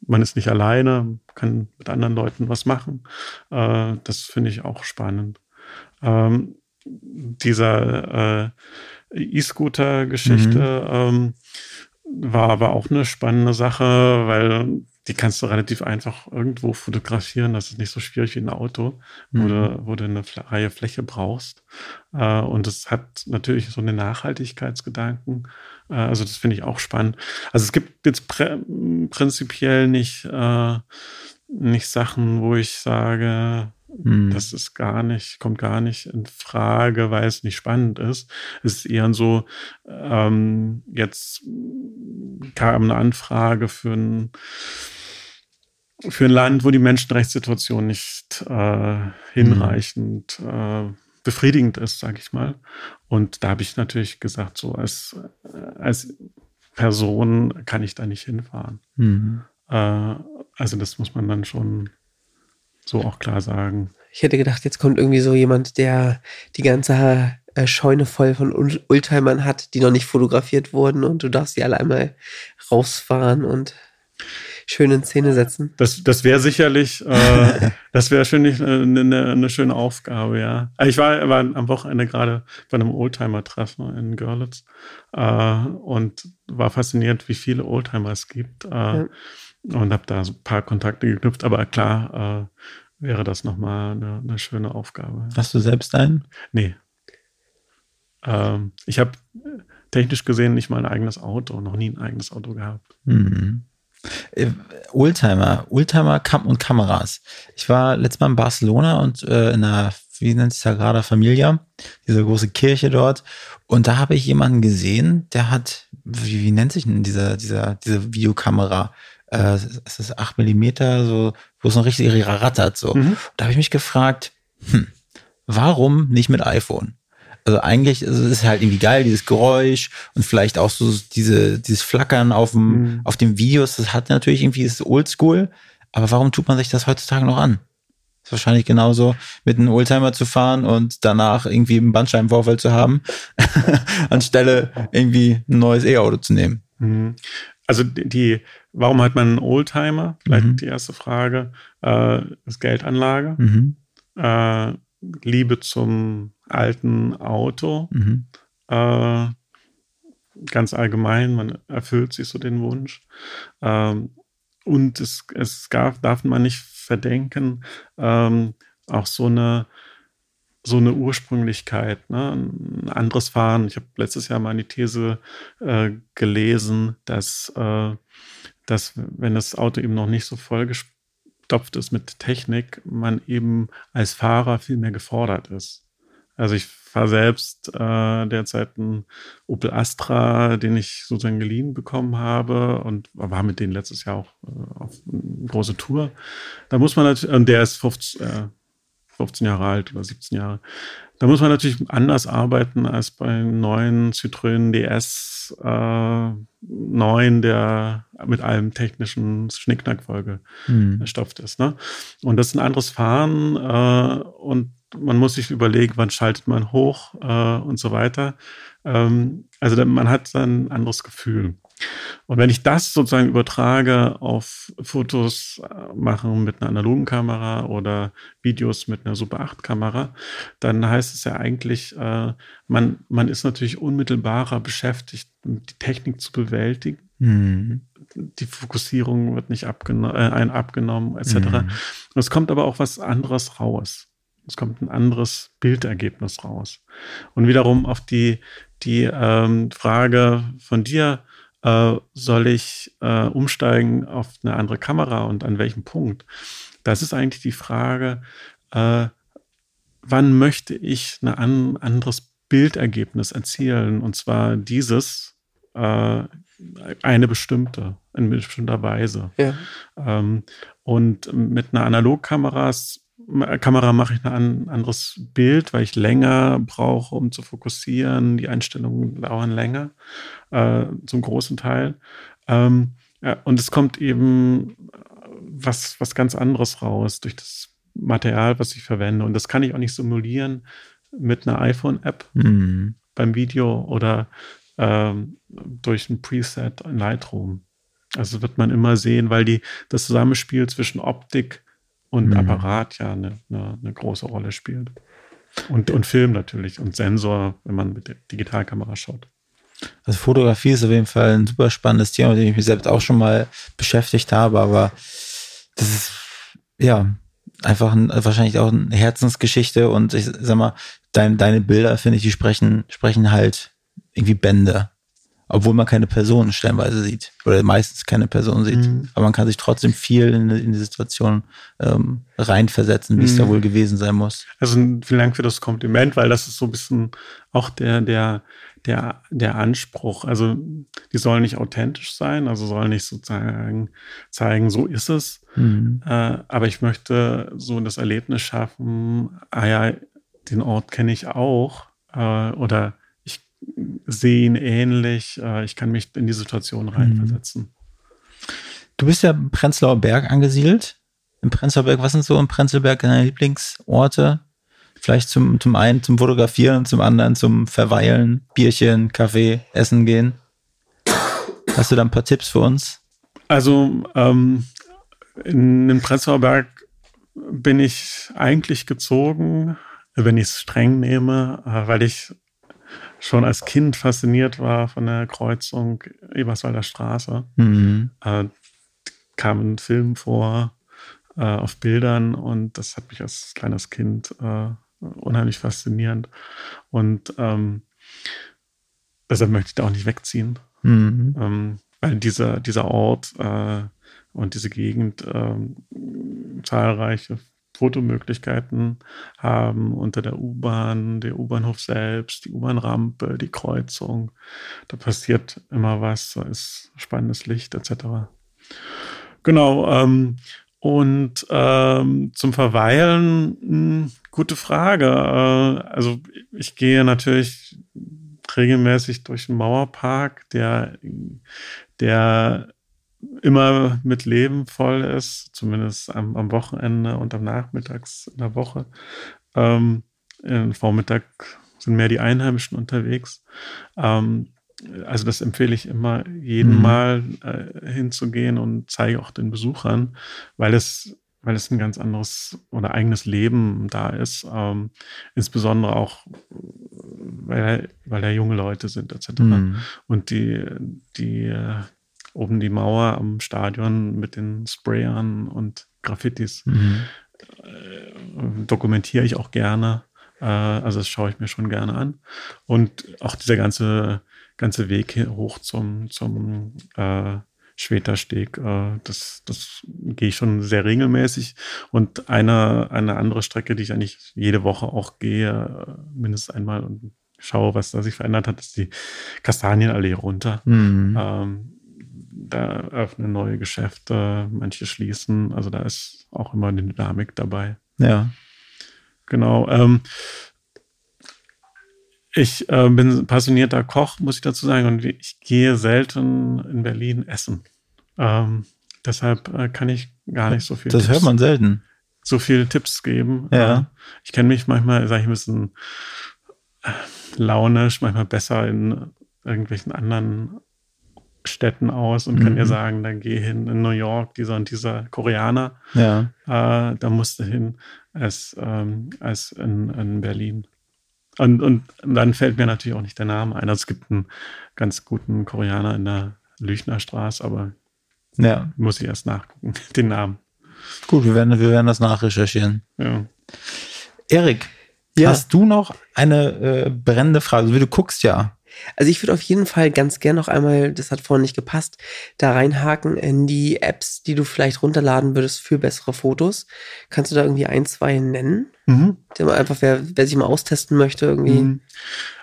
Speaker 1: man ist nicht alleine, kann mit anderen Leuten was machen. Äh, das finde ich auch spannend. Ähm, dieser äh, E-Scooter-Geschichte ähm, war aber auch eine spannende Sache, weil die kannst du relativ einfach irgendwo fotografieren. Das ist nicht so schwierig wie ein Auto, wo,
Speaker 5: Mhm.
Speaker 1: du, wo du eine freie Fläche brauchst. Äh, und es hat natürlich so einen Nachhaltigkeitsgedanken. Äh, also das finde ich auch spannend. Also es gibt jetzt prinzipiell nicht, äh, nicht Sachen, wo ich sage,
Speaker 5: Mhm.
Speaker 1: das ist gar nicht, kommt gar nicht in Frage, weil es nicht spannend ist. Es ist eher so, ähm, jetzt kam eine Anfrage für ein, für ein Land, wo die Menschenrechtssituation nicht äh, hinreichend äh, befriedigend ist, sage ich mal. Und da habe ich natürlich gesagt, so als, als Person kann ich da nicht hinfahren.
Speaker 5: Mhm.
Speaker 1: Äh, also das muss man dann schon so auch klar sagen.
Speaker 4: Ich hätte gedacht, jetzt kommt irgendwie so jemand, der die ganze äh, Scheune voll von Oldtimern hat, die noch nicht fotografiert wurden und du darfst sie alle einmal rausfahren und schön in Szene setzen.
Speaker 1: Das, das wäre sicherlich, äh, das wäre schon nicht eine, eine, eine schöne Aufgabe, ja. Ich war, war am Wochenende gerade bei einem Oldtimer-Treffen in Görlitz äh, und war fasziniert, wie viele Oldtimer es gibt äh,
Speaker 4: Ja.
Speaker 1: und habe da so ein paar Kontakte geknüpft. Aber klar äh, wäre das nochmal eine, eine schöne Aufgabe.
Speaker 5: Hast du selbst einen?
Speaker 1: Nee. Ähm, ich habe technisch gesehen nicht mal ein eigenes Auto, noch nie ein eigenes Auto gehabt.
Speaker 5: Mhm. Äh, Oldtimer, Oldtimer Kam und Kameras. Ich war letztes Mal in Barcelona und äh, in einer, wie nennt sich Sagrada Familia, diese große Kirche dort. Und da habe ich jemanden gesehen, der hat, wie, wie nennt sich denn dieser, dieser, diese Videokamera? Äh, es ist 8 Millimeter, so, wo es noch richtig rattert, so.
Speaker 1: Mhm.
Speaker 5: Da habe ich mich gefragt, hm, warum nicht mit iPhone? Also eigentlich ist es halt irgendwie geil, dieses Geräusch und vielleicht auch so diese, dieses Flackern auf dem,
Speaker 1: Mhm.
Speaker 5: auf den Videos, das hat natürlich irgendwie das Oldschool, aber warum tut man sich das heutzutage noch an? Ist wahrscheinlich genauso, mit einem Oldtimer zu fahren und danach irgendwie einen Bandscheibenvorfall zu haben, anstelle irgendwie ein neues E-Auto zu nehmen.
Speaker 1: Mhm. Also die, die, warum hat man einen Oldtimer? Vielleicht
Speaker 5: Mhm.
Speaker 1: die erste Frage. Äh, ist Geldanlage,
Speaker 5: Mhm.
Speaker 1: äh, Liebe zum alten Auto
Speaker 5: Mhm.
Speaker 1: äh, ganz allgemein, man erfüllt sich so den Wunsch. Ähm, und es, es gab, darf man nicht verdenken, ähm, auch so eine so eine Ursprünglichkeit, ne? ein anderes Fahren. Ich habe letztes Jahr mal eine These äh, gelesen, dass, äh, dass wenn das Auto eben noch nicht so vollgestopft ist mit Technik, man eben als Fahrer viel mehr gefordert ist. Also ich fahre selbst äh, derzeit einen Opel Astra, den ich sozusagen geliehen bekommen habe und war mit denen letztes Jahr auch äh, auf eine große Tour. Da muss man natürlich, und der ist 15, äh, 15 Jahre alt oder 17 Jahre. Da muss man natürlich anders arbeiten als beim neuen Citroën DS äh, 9, der mit allem technischen Schnickknackfolge mhm. erstopft ist. Ne? Und das ist ein anderes Fahren äh, und man muss sich überlegen, wann schaltet man hoch äh, und so weiter. Ähm, also man hat dann ein anderes Gefühl. Und wenn ich das sozusagen übertrage auf Fotos äh, machen mit einer analogen Kamera oder Videos mit einer Super 8 Kamera, dann heißt es ja eigentlich, äh, man, man ist natürlich unmittelbarer beschäftigt, die Technik zu bewältigen. Mhm. Die Fokussierung wird nicht abgeno äh, ein abgenommen, etc. Mhm. Es kommt aber auch was anderes raus. Es kommt ein anderes Bildergebnis raus. Und wiederum auf die, die ähm, Frage von dir, äh, soll ich äh, umsteigen auf eine andere Kamera und an welchem Punkt? Das ist eigentlich die Frage, äh, wann möchte ich ein an, anderes Bildergebnis erzielen? Und zwar dieses, äh, eine bestimmte, in bestimmter Weise. Ja. Ähm, und mit einer Analogkamera Kamera mache ich ein anderes Bild, weil ich länger brauche, um zu fokussieren. Die Einstellungen dauern länger, äh, zum großen Teil. Ähm, ja, und es kommt eben was, was ganz anderes raus durch das Material, was ich verwende. Und das kann ich auch nicht simulieren mit einer iPhone-App mhm. beim Video oder ähm, durch ein Preset in Lightroom. Also wird man immer sehen, weil die, das Zusammenspiel zwischen Optik und mhm. Apparat ja eine, eine, eine, große Rolle spielt. Und, und Film natürlich und Sensor, wenn man mit der Digitalkamera schaut.
Speaker 5: Also Fotografie ist auf jeden Fall ein super spannendes Thema, mit dem ich mich selbst auch schon mal beschäftigt habe, aber das ist ja einfach ein, wahrscheinlich auch eine Herzensgeschichte und ich sag mal, dein, deine Bilder, finde ich, die sprechen, sprechen halt irgendwie Bände obwohl man keine Person stellenweise sieht oder meistens keine Person sieht. Mhm. Aber man kann sich trotzdem viel in, in die Situation ähm, reinversetzen, wie mhm. es da wohl gewesen sein muss.
Speaker 1: Also vielen Dank für das Kompliment, weil das ist so ein bisschen auch der, der, der, der Anspruch. Also die sollen nicht authentisch sein, also sollen nicht sozusagen zeigen, so ist es. Mhm. Äh, aber ich möchte so das Erlebnis schaffen, ah ja, den Ort kenne ich auch. Äh, oder sehen ähnlich. Äh, ich kann mich in die Situation mhm. reinversetzen.
Speaker 5: Du bist ja im Prenzlauer Berg angesiedelt. Im Prenzlauer Berg, was sind so im Prenzlauer deine Lieblingsorte? Vielleicht zum, zum einen zum Fotografieren zum anderen zum Verweilen, Bierchen, Kaffee, Essen gehen. Hast du da ein paar Tipps für uns?
Speaker 1: Also ähm, in den Prenzlauer Berg bin ich eigentlich gezogen, wenn ich es streng nehme, äh, weil ich schon als Kind fasziniert war von der Kreuzung Eberswalder Straße. Mhm. Äh, kam ein Film vor äh, auf Bildern und das hat mich als kleines Kind äh, unheimlich faszinierend. Und ähm, deshalb möchte ich da auch nicht wegziehen. Mhm. Ähm, weil dieser, dieser Ort äh, und diese Gegend ähm, zahlreiche Fotomöglichkeiten haben unter der U-Bahn, der U-Bahnhof selbst, die U-Bahn-Rampe, die Kreuzung. Da passiert immer was, da ist spannendes Licht etc. Genau. Ähm, und ähm, zum Verweilen, mh, hm, gute Frage. Äh, also ich gehe natürlich regelmäßig durch den Mauerpark, der, der immer mit Leben voll ist, zumindest am, am Wochenende und am Nachmittags in der Woche. Ähm, Im Vormittag sind mehr die Einheimischen unterwegs. Ähm, also das empfehle ich immer, jeden mhm. Mal äh, hinzugehen und zeige auch den Besuchern, weil es weil es ein ganz anderes oder eigenes Leben da ist. Ähm, insbesondere auch, weil, weil da junge Leute sind, etc.
Speaker 5: Mhm.
Speaker 1: Und die, die äh, oben die Mauer am Stadion mit den Sprayern und Graffitis
Speaker 5: Mhm.
Speaker 1: äh, dokumentiere ich auch gerne. Äh, also das schaue ich mir schon gerne an. Und auch dieser ganze, ganze Weg hier hoch zum, zum äh, Schwetersteg, äh, das, das gehe ich schon sehr regelmäßig. Und eine, eine andere Strecke, die ich eigentlich jede Woche auch gehe, äh, mindestens einmal und schaue, was da sich verändert hat, ist die Kastanienallee runter.
Speaker 5: Mhm.
Speaker 1: Ähm, da öffnen neue Geschäfte, manche schließen. Also da ist auch immer eine Dynamik dabei.
Speaker 5: Ja.
Speaker 1: Genau. Ähm, ich äh, bin passionierter Koch, muss ich dazu sagen, und ich gehe selten in Berlin essen. Ähm, deshalb äh, kann ich gar nicht so viel
Speaker 5: Das hört man selten.
Speaker 1: so viel Tipps geben.
Speaker 5: Ja.
Speaker 1: Äh, ich kenne mich manchmal, sage ich ein bisschen äh, launisch, manchmal besser in irgendwelchen anderen Städten aus und kann
Speaker 5: Mhm.
Speaker 1: dir sagen, dann geh hin in New York, dieser und dieser Koreaner,
Speaker 5: Ja.
Speaker 1: äh, da musst du hin, als, ähm, als in, in Berlin. Und, und dann fällt mir natürlich auch nicht der Name ein. Also es gibt einen ganz guten Koreaner in der Lüchner Straße, aber
Speaker 5: Ja.
Speaker 1: muss ich erst nachgucken, den Namen.
Speaker 5: Gut, wir werden, wir werden das nachrecherchieren.
Speaker 1: Ja.
Speaker 5: Erik,
Speaker 4: Ja.
Speaker 5: hast du noch eine äh, brennende Frage? Also, du guckst ja.
Speaker 4: Also ich würde auf jeden Fall ganz gern noch einmal, das hat vorhin nicht gepasst, da reinhaken in die Apps, die du vielleicht runterladen würdest für bessere Fotos. Kannst du da irgendwie ein, zwei nennen?
Speaker 1: Mhm.
Speaker 4: Einfach, wer, wer sich mal austesten möchte, irgendwie.
Speaker 1: Mhm.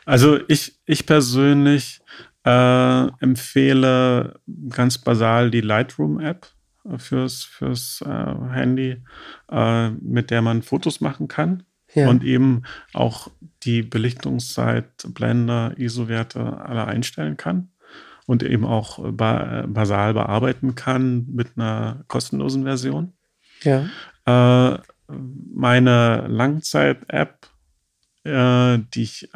Speaker 1: Also ich, ich persönlich äh, empfehle ganz basal die Lightroom-App äh, fürs, fürs äh, Handy, äh, mit der man Fotos machen kann
Speaker 4: Ja.
Speaker 1: und eben auch die Belichtungszeit, Blender, ISO-Werte alle einstellen kann und eben auch äh, ba basal bearbeiten kann mit einer kostenlosen Version.
Speaker 4: ja.
Speaker 1: Äh, meine Langzeit-App, äh, die, ich,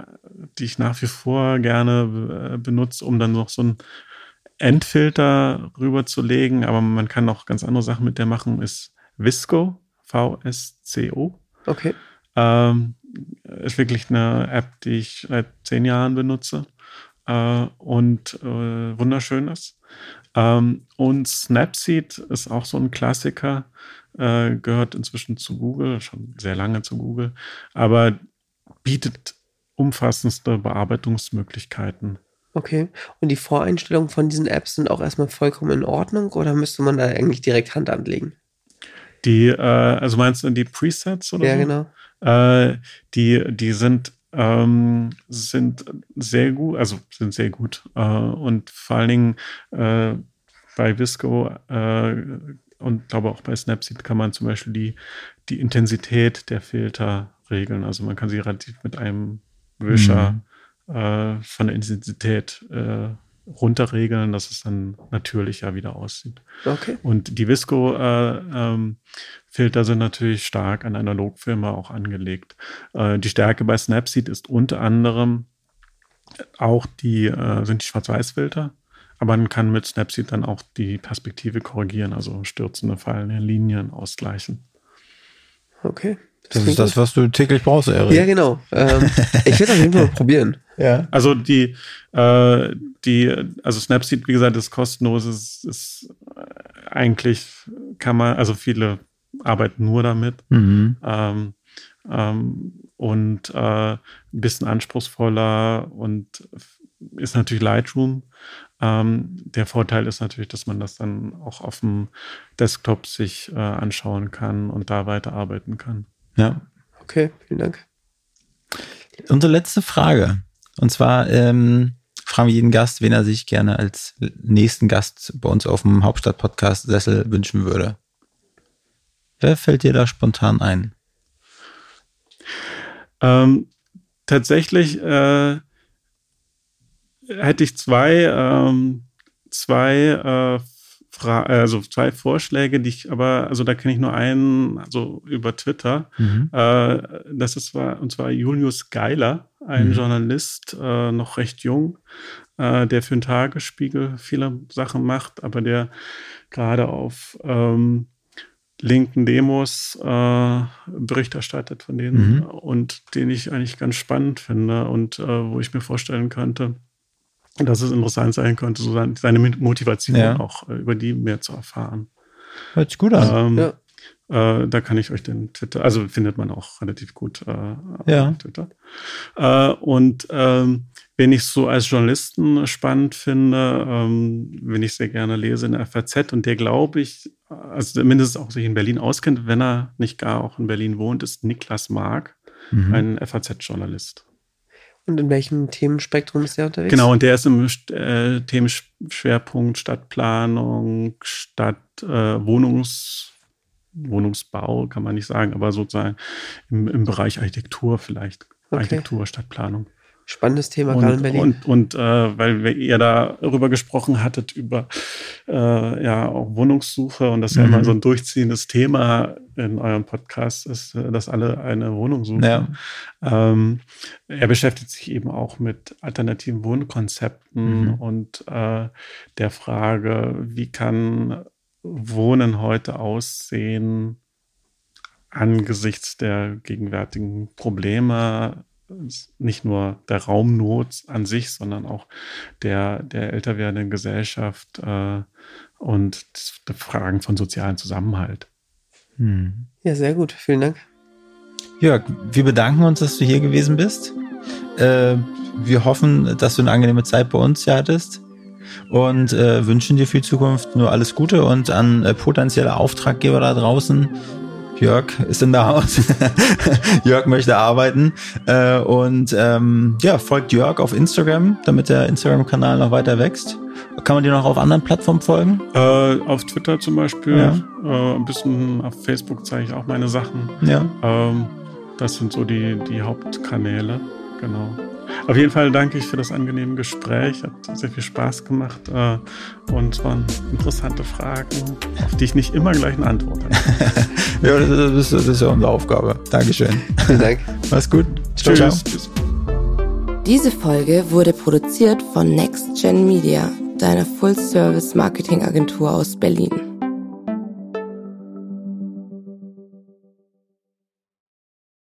Speaker 1: die ich nach wie vor gerne äh, benutze, um dann noch so einen Endfilter rüberzulegen, aber man kann auch ganz andere Sachen mit der machen, ist Visco, V-S-C-O.
Speaker 4: Okay.
Speaker 1: Ähm, ist wirklich eine App, die ich seit zehn Jahren benutze äh, und äh, wunderschön ist. Ähm, und Snapseed ist auch so ein Klassiker, äh, gehört inzwischen zu Google, schon sehr lange zu Google, aber bietet umfassendste Bearbeitungsmöglichkeiten.
Speaker 4: Okay. Und die Voreinstellungen von diesen Apps sind auch erstmal vollkommen in Ordnung oder müsste man da eigentlich direkt Hand anlegen?
Speaker 1: Die, äh, also meinst du die Presets oder
Speaker 4: Ja,
Speaker 1: so?
Speaker 4: genau.
Speaker 1: Äh, die, die sind, ähm, sind sehr gut, also sind sehr gut. Äh, und vor allen Dingen äh, bei Visco äh, und glaube auch bei Snapseed kann man zum Beispiel die, die Intensität der Filter regeln. Also man kann sie relativ mit einem Wischer äh, von der Intensität äh, runterregeln, dass es dann natürlicher wieder aussieht.
Speaker 4: Okay.
Speaker 1: Und die Visco-Filter sind natürlich stark an Analogfilme auch angelegt. Äh, die Stärke bei Snapseed ist unter anderem auch die, äh, sind die Schwarz-Weiß-Filter, aber man kann mit Snapseed dann auch die Perspektive korrigieren, also stürzende, fallende Linien ausgleichen.
Speaker 4: Okay.
Speaker 5: Das
Speaker 4: klingt
Speaker 5: ist das, was du täglich brauchst, Erik.
Speaker 4: Ja, genau. Ähm, ich will es auf jeden Fall probieren.
Speaker 5: Ja.
Speaker 1: Also die, äh, die, also Snapseed, wie gesagt, ist kostenlos, ist, ist äh, eigentlich kann man, also viele arbeiten nur damit.
Speaker 5: Mhm.
Speaker 1: ähm, ähm, und äh, ein bisschen anspruchsvoller und ist natürlich Lightroom. Ähm, der Vorteil ist natürlich, dass man das dann auch auf dem Desktop sich äh, anschauen kann und da weiterarbeiten kann.
Speaker 5: Ja.
Speaker 4: Okay, vielen Dank.
Speaker 5: Unsere letzte Frage. Und zwar ähm, fragen wir jeden Gast, wen er sich gerne als nächsten Gast bei uns auf dem Hauptstadt-Podcast Sessel wünschen würde. Wer fällt dir da spontan ein?
Speaker 1: Ähm, tatsächlich äh, hätte ich zwei, ähm, zwei, äh, Fra also zwei Vorschläge, die ich aber, also da kenne ich nur einen, also über Twitter. Äh, das ist zwar, und zwar Julius Geiler, ein
Speaker 5: Mhm.
Speaker 1: Journalist, äh, noch recht jung, äh, der für den Tagesspiegel viele Sachen macht, aber der gerade auf ähm, linken Demos äh, Bericht erstattet von denen
Speaker 5: Mhm.
Speaker 1: und den ich eigentlich ganz spannend finde und äh, wo ich mir vorstellen könnte, dass es interessant sein könnte, so sein- seine Motivation
Speaker 5: Ja.
Speaker 1: auch äh, über die mehr zu erfahren.
Speaker 5: Hört sich gut an.
Speaker 1: Ähm,
Speaker 4: Ja.
Speaker 1: äh, da kann ich euch den Twitter, also findet man auch relativ gut äh,
Speaker 5: Ja.
Speaker 1: auf Twitter. Äh, und ähm, wen ich so als Journalisten spannend finde, ähm, wenn ich sehr gerne lese in der FAZ und der glaube ich, also zumindest auch sich in Berlin auskennt, wenn er nicht gar auch in Berlin wohnt, ist Niklas Mark,
Speaker 5: Mhm.
Speaker 1: ein FAZ-Journalist.
Speaker 4: Und in welchem Themenspektrum ist der unterwegs?
Speaker 1: Genau, und der ist im äh, Themenschwerpunkt Stadtplanung, Stadt, äh, Wohnungs, Wohnungsbau, kann man nicht sagen, aber sozusagen im, im Bereich Architektur vielleicht.
Speaker 4: Okay.
Speaker 1: Architektur, Stadtplanung.
Speaker 4: Spannendes Thema gerade in
Speaker 1: Und,
Speaker 4: Berlin.
Speaker 1: und, und äh, weil wir- ihr darüber gesprochen hattet, über äh, ja auch Wohnungssuche und das ja
Speaker 5: Mhm.
Speaker 1: immer so ein durchziehendes Thema in eurem Podcast ist, äh, dass alle eine Wohnung suchen.
Speaker 5: Ja.
Speaker 1: Ähm, er beschäftigt sich eben auch mit alternativen Wohnkonzepten
Speaker 5: Mhm.
Speaker 1: und äh, der Frage, wie kann Wohnen heute aussehen angesichts der gegenwärtigen Probleme, nicht nur der Raumnot an sich, sondern auch der, der älter werdenden Gesellschaft äh, und die Fragen von sozialen Zusammenhalt.
Speaker 5: Hm.
Speaker 4: Ja, sehr gut. Vielen Dank.
Speaker 5: Jörg, wir bedanken uns, dass du hier gewesen bist. Äh, wir hoffen, dass du eine angenehme Zeit bei uns hier hattest und äh, wünschen dir für die Zukunft nur alles Gute und an äh, potenzielle Auftraggeber da draußen. Jörg ist in der Haus. Jörg möchte arbeiten. Äh, und ähm, ja, folgt Jörg auf Instagram, damit der Instagram-Kanal noch weiter wächst. Kann man dir noch auf anderen Plattformen folgen?
Speaker 1: Äh, auf Twitter zum Beispiel,
Speaker 5: Ja.
Speaker 1: äh, ein bisschen auf Facebook zeige ich auch meine Sachen.
Speaker 5: Ja.
Speaker 1: Ähm, das sind so die, die Hauptkanäle, genau. Auf jeden Fall danke ich für das angenehme Gespräch. Hat sehr viel Spaß gemacht äh, und es waren interessante Fragen, auf die ich nicht immer gleich eine Antwort hatte.
Speaker 5: Ja, das ist, das ist ja unsere Aufgabe. Dankeschön.
Speaker 4: Vielen Dank.
Speaker 5: Mach's gut. Ciao, ciao.
Speaker 1: Tschüss. Tschüss.
Speaker 6: Diese Folge wurde produziert von Next Gen Media, deiner Full-Service-Marketing-Agentur aus Berlin.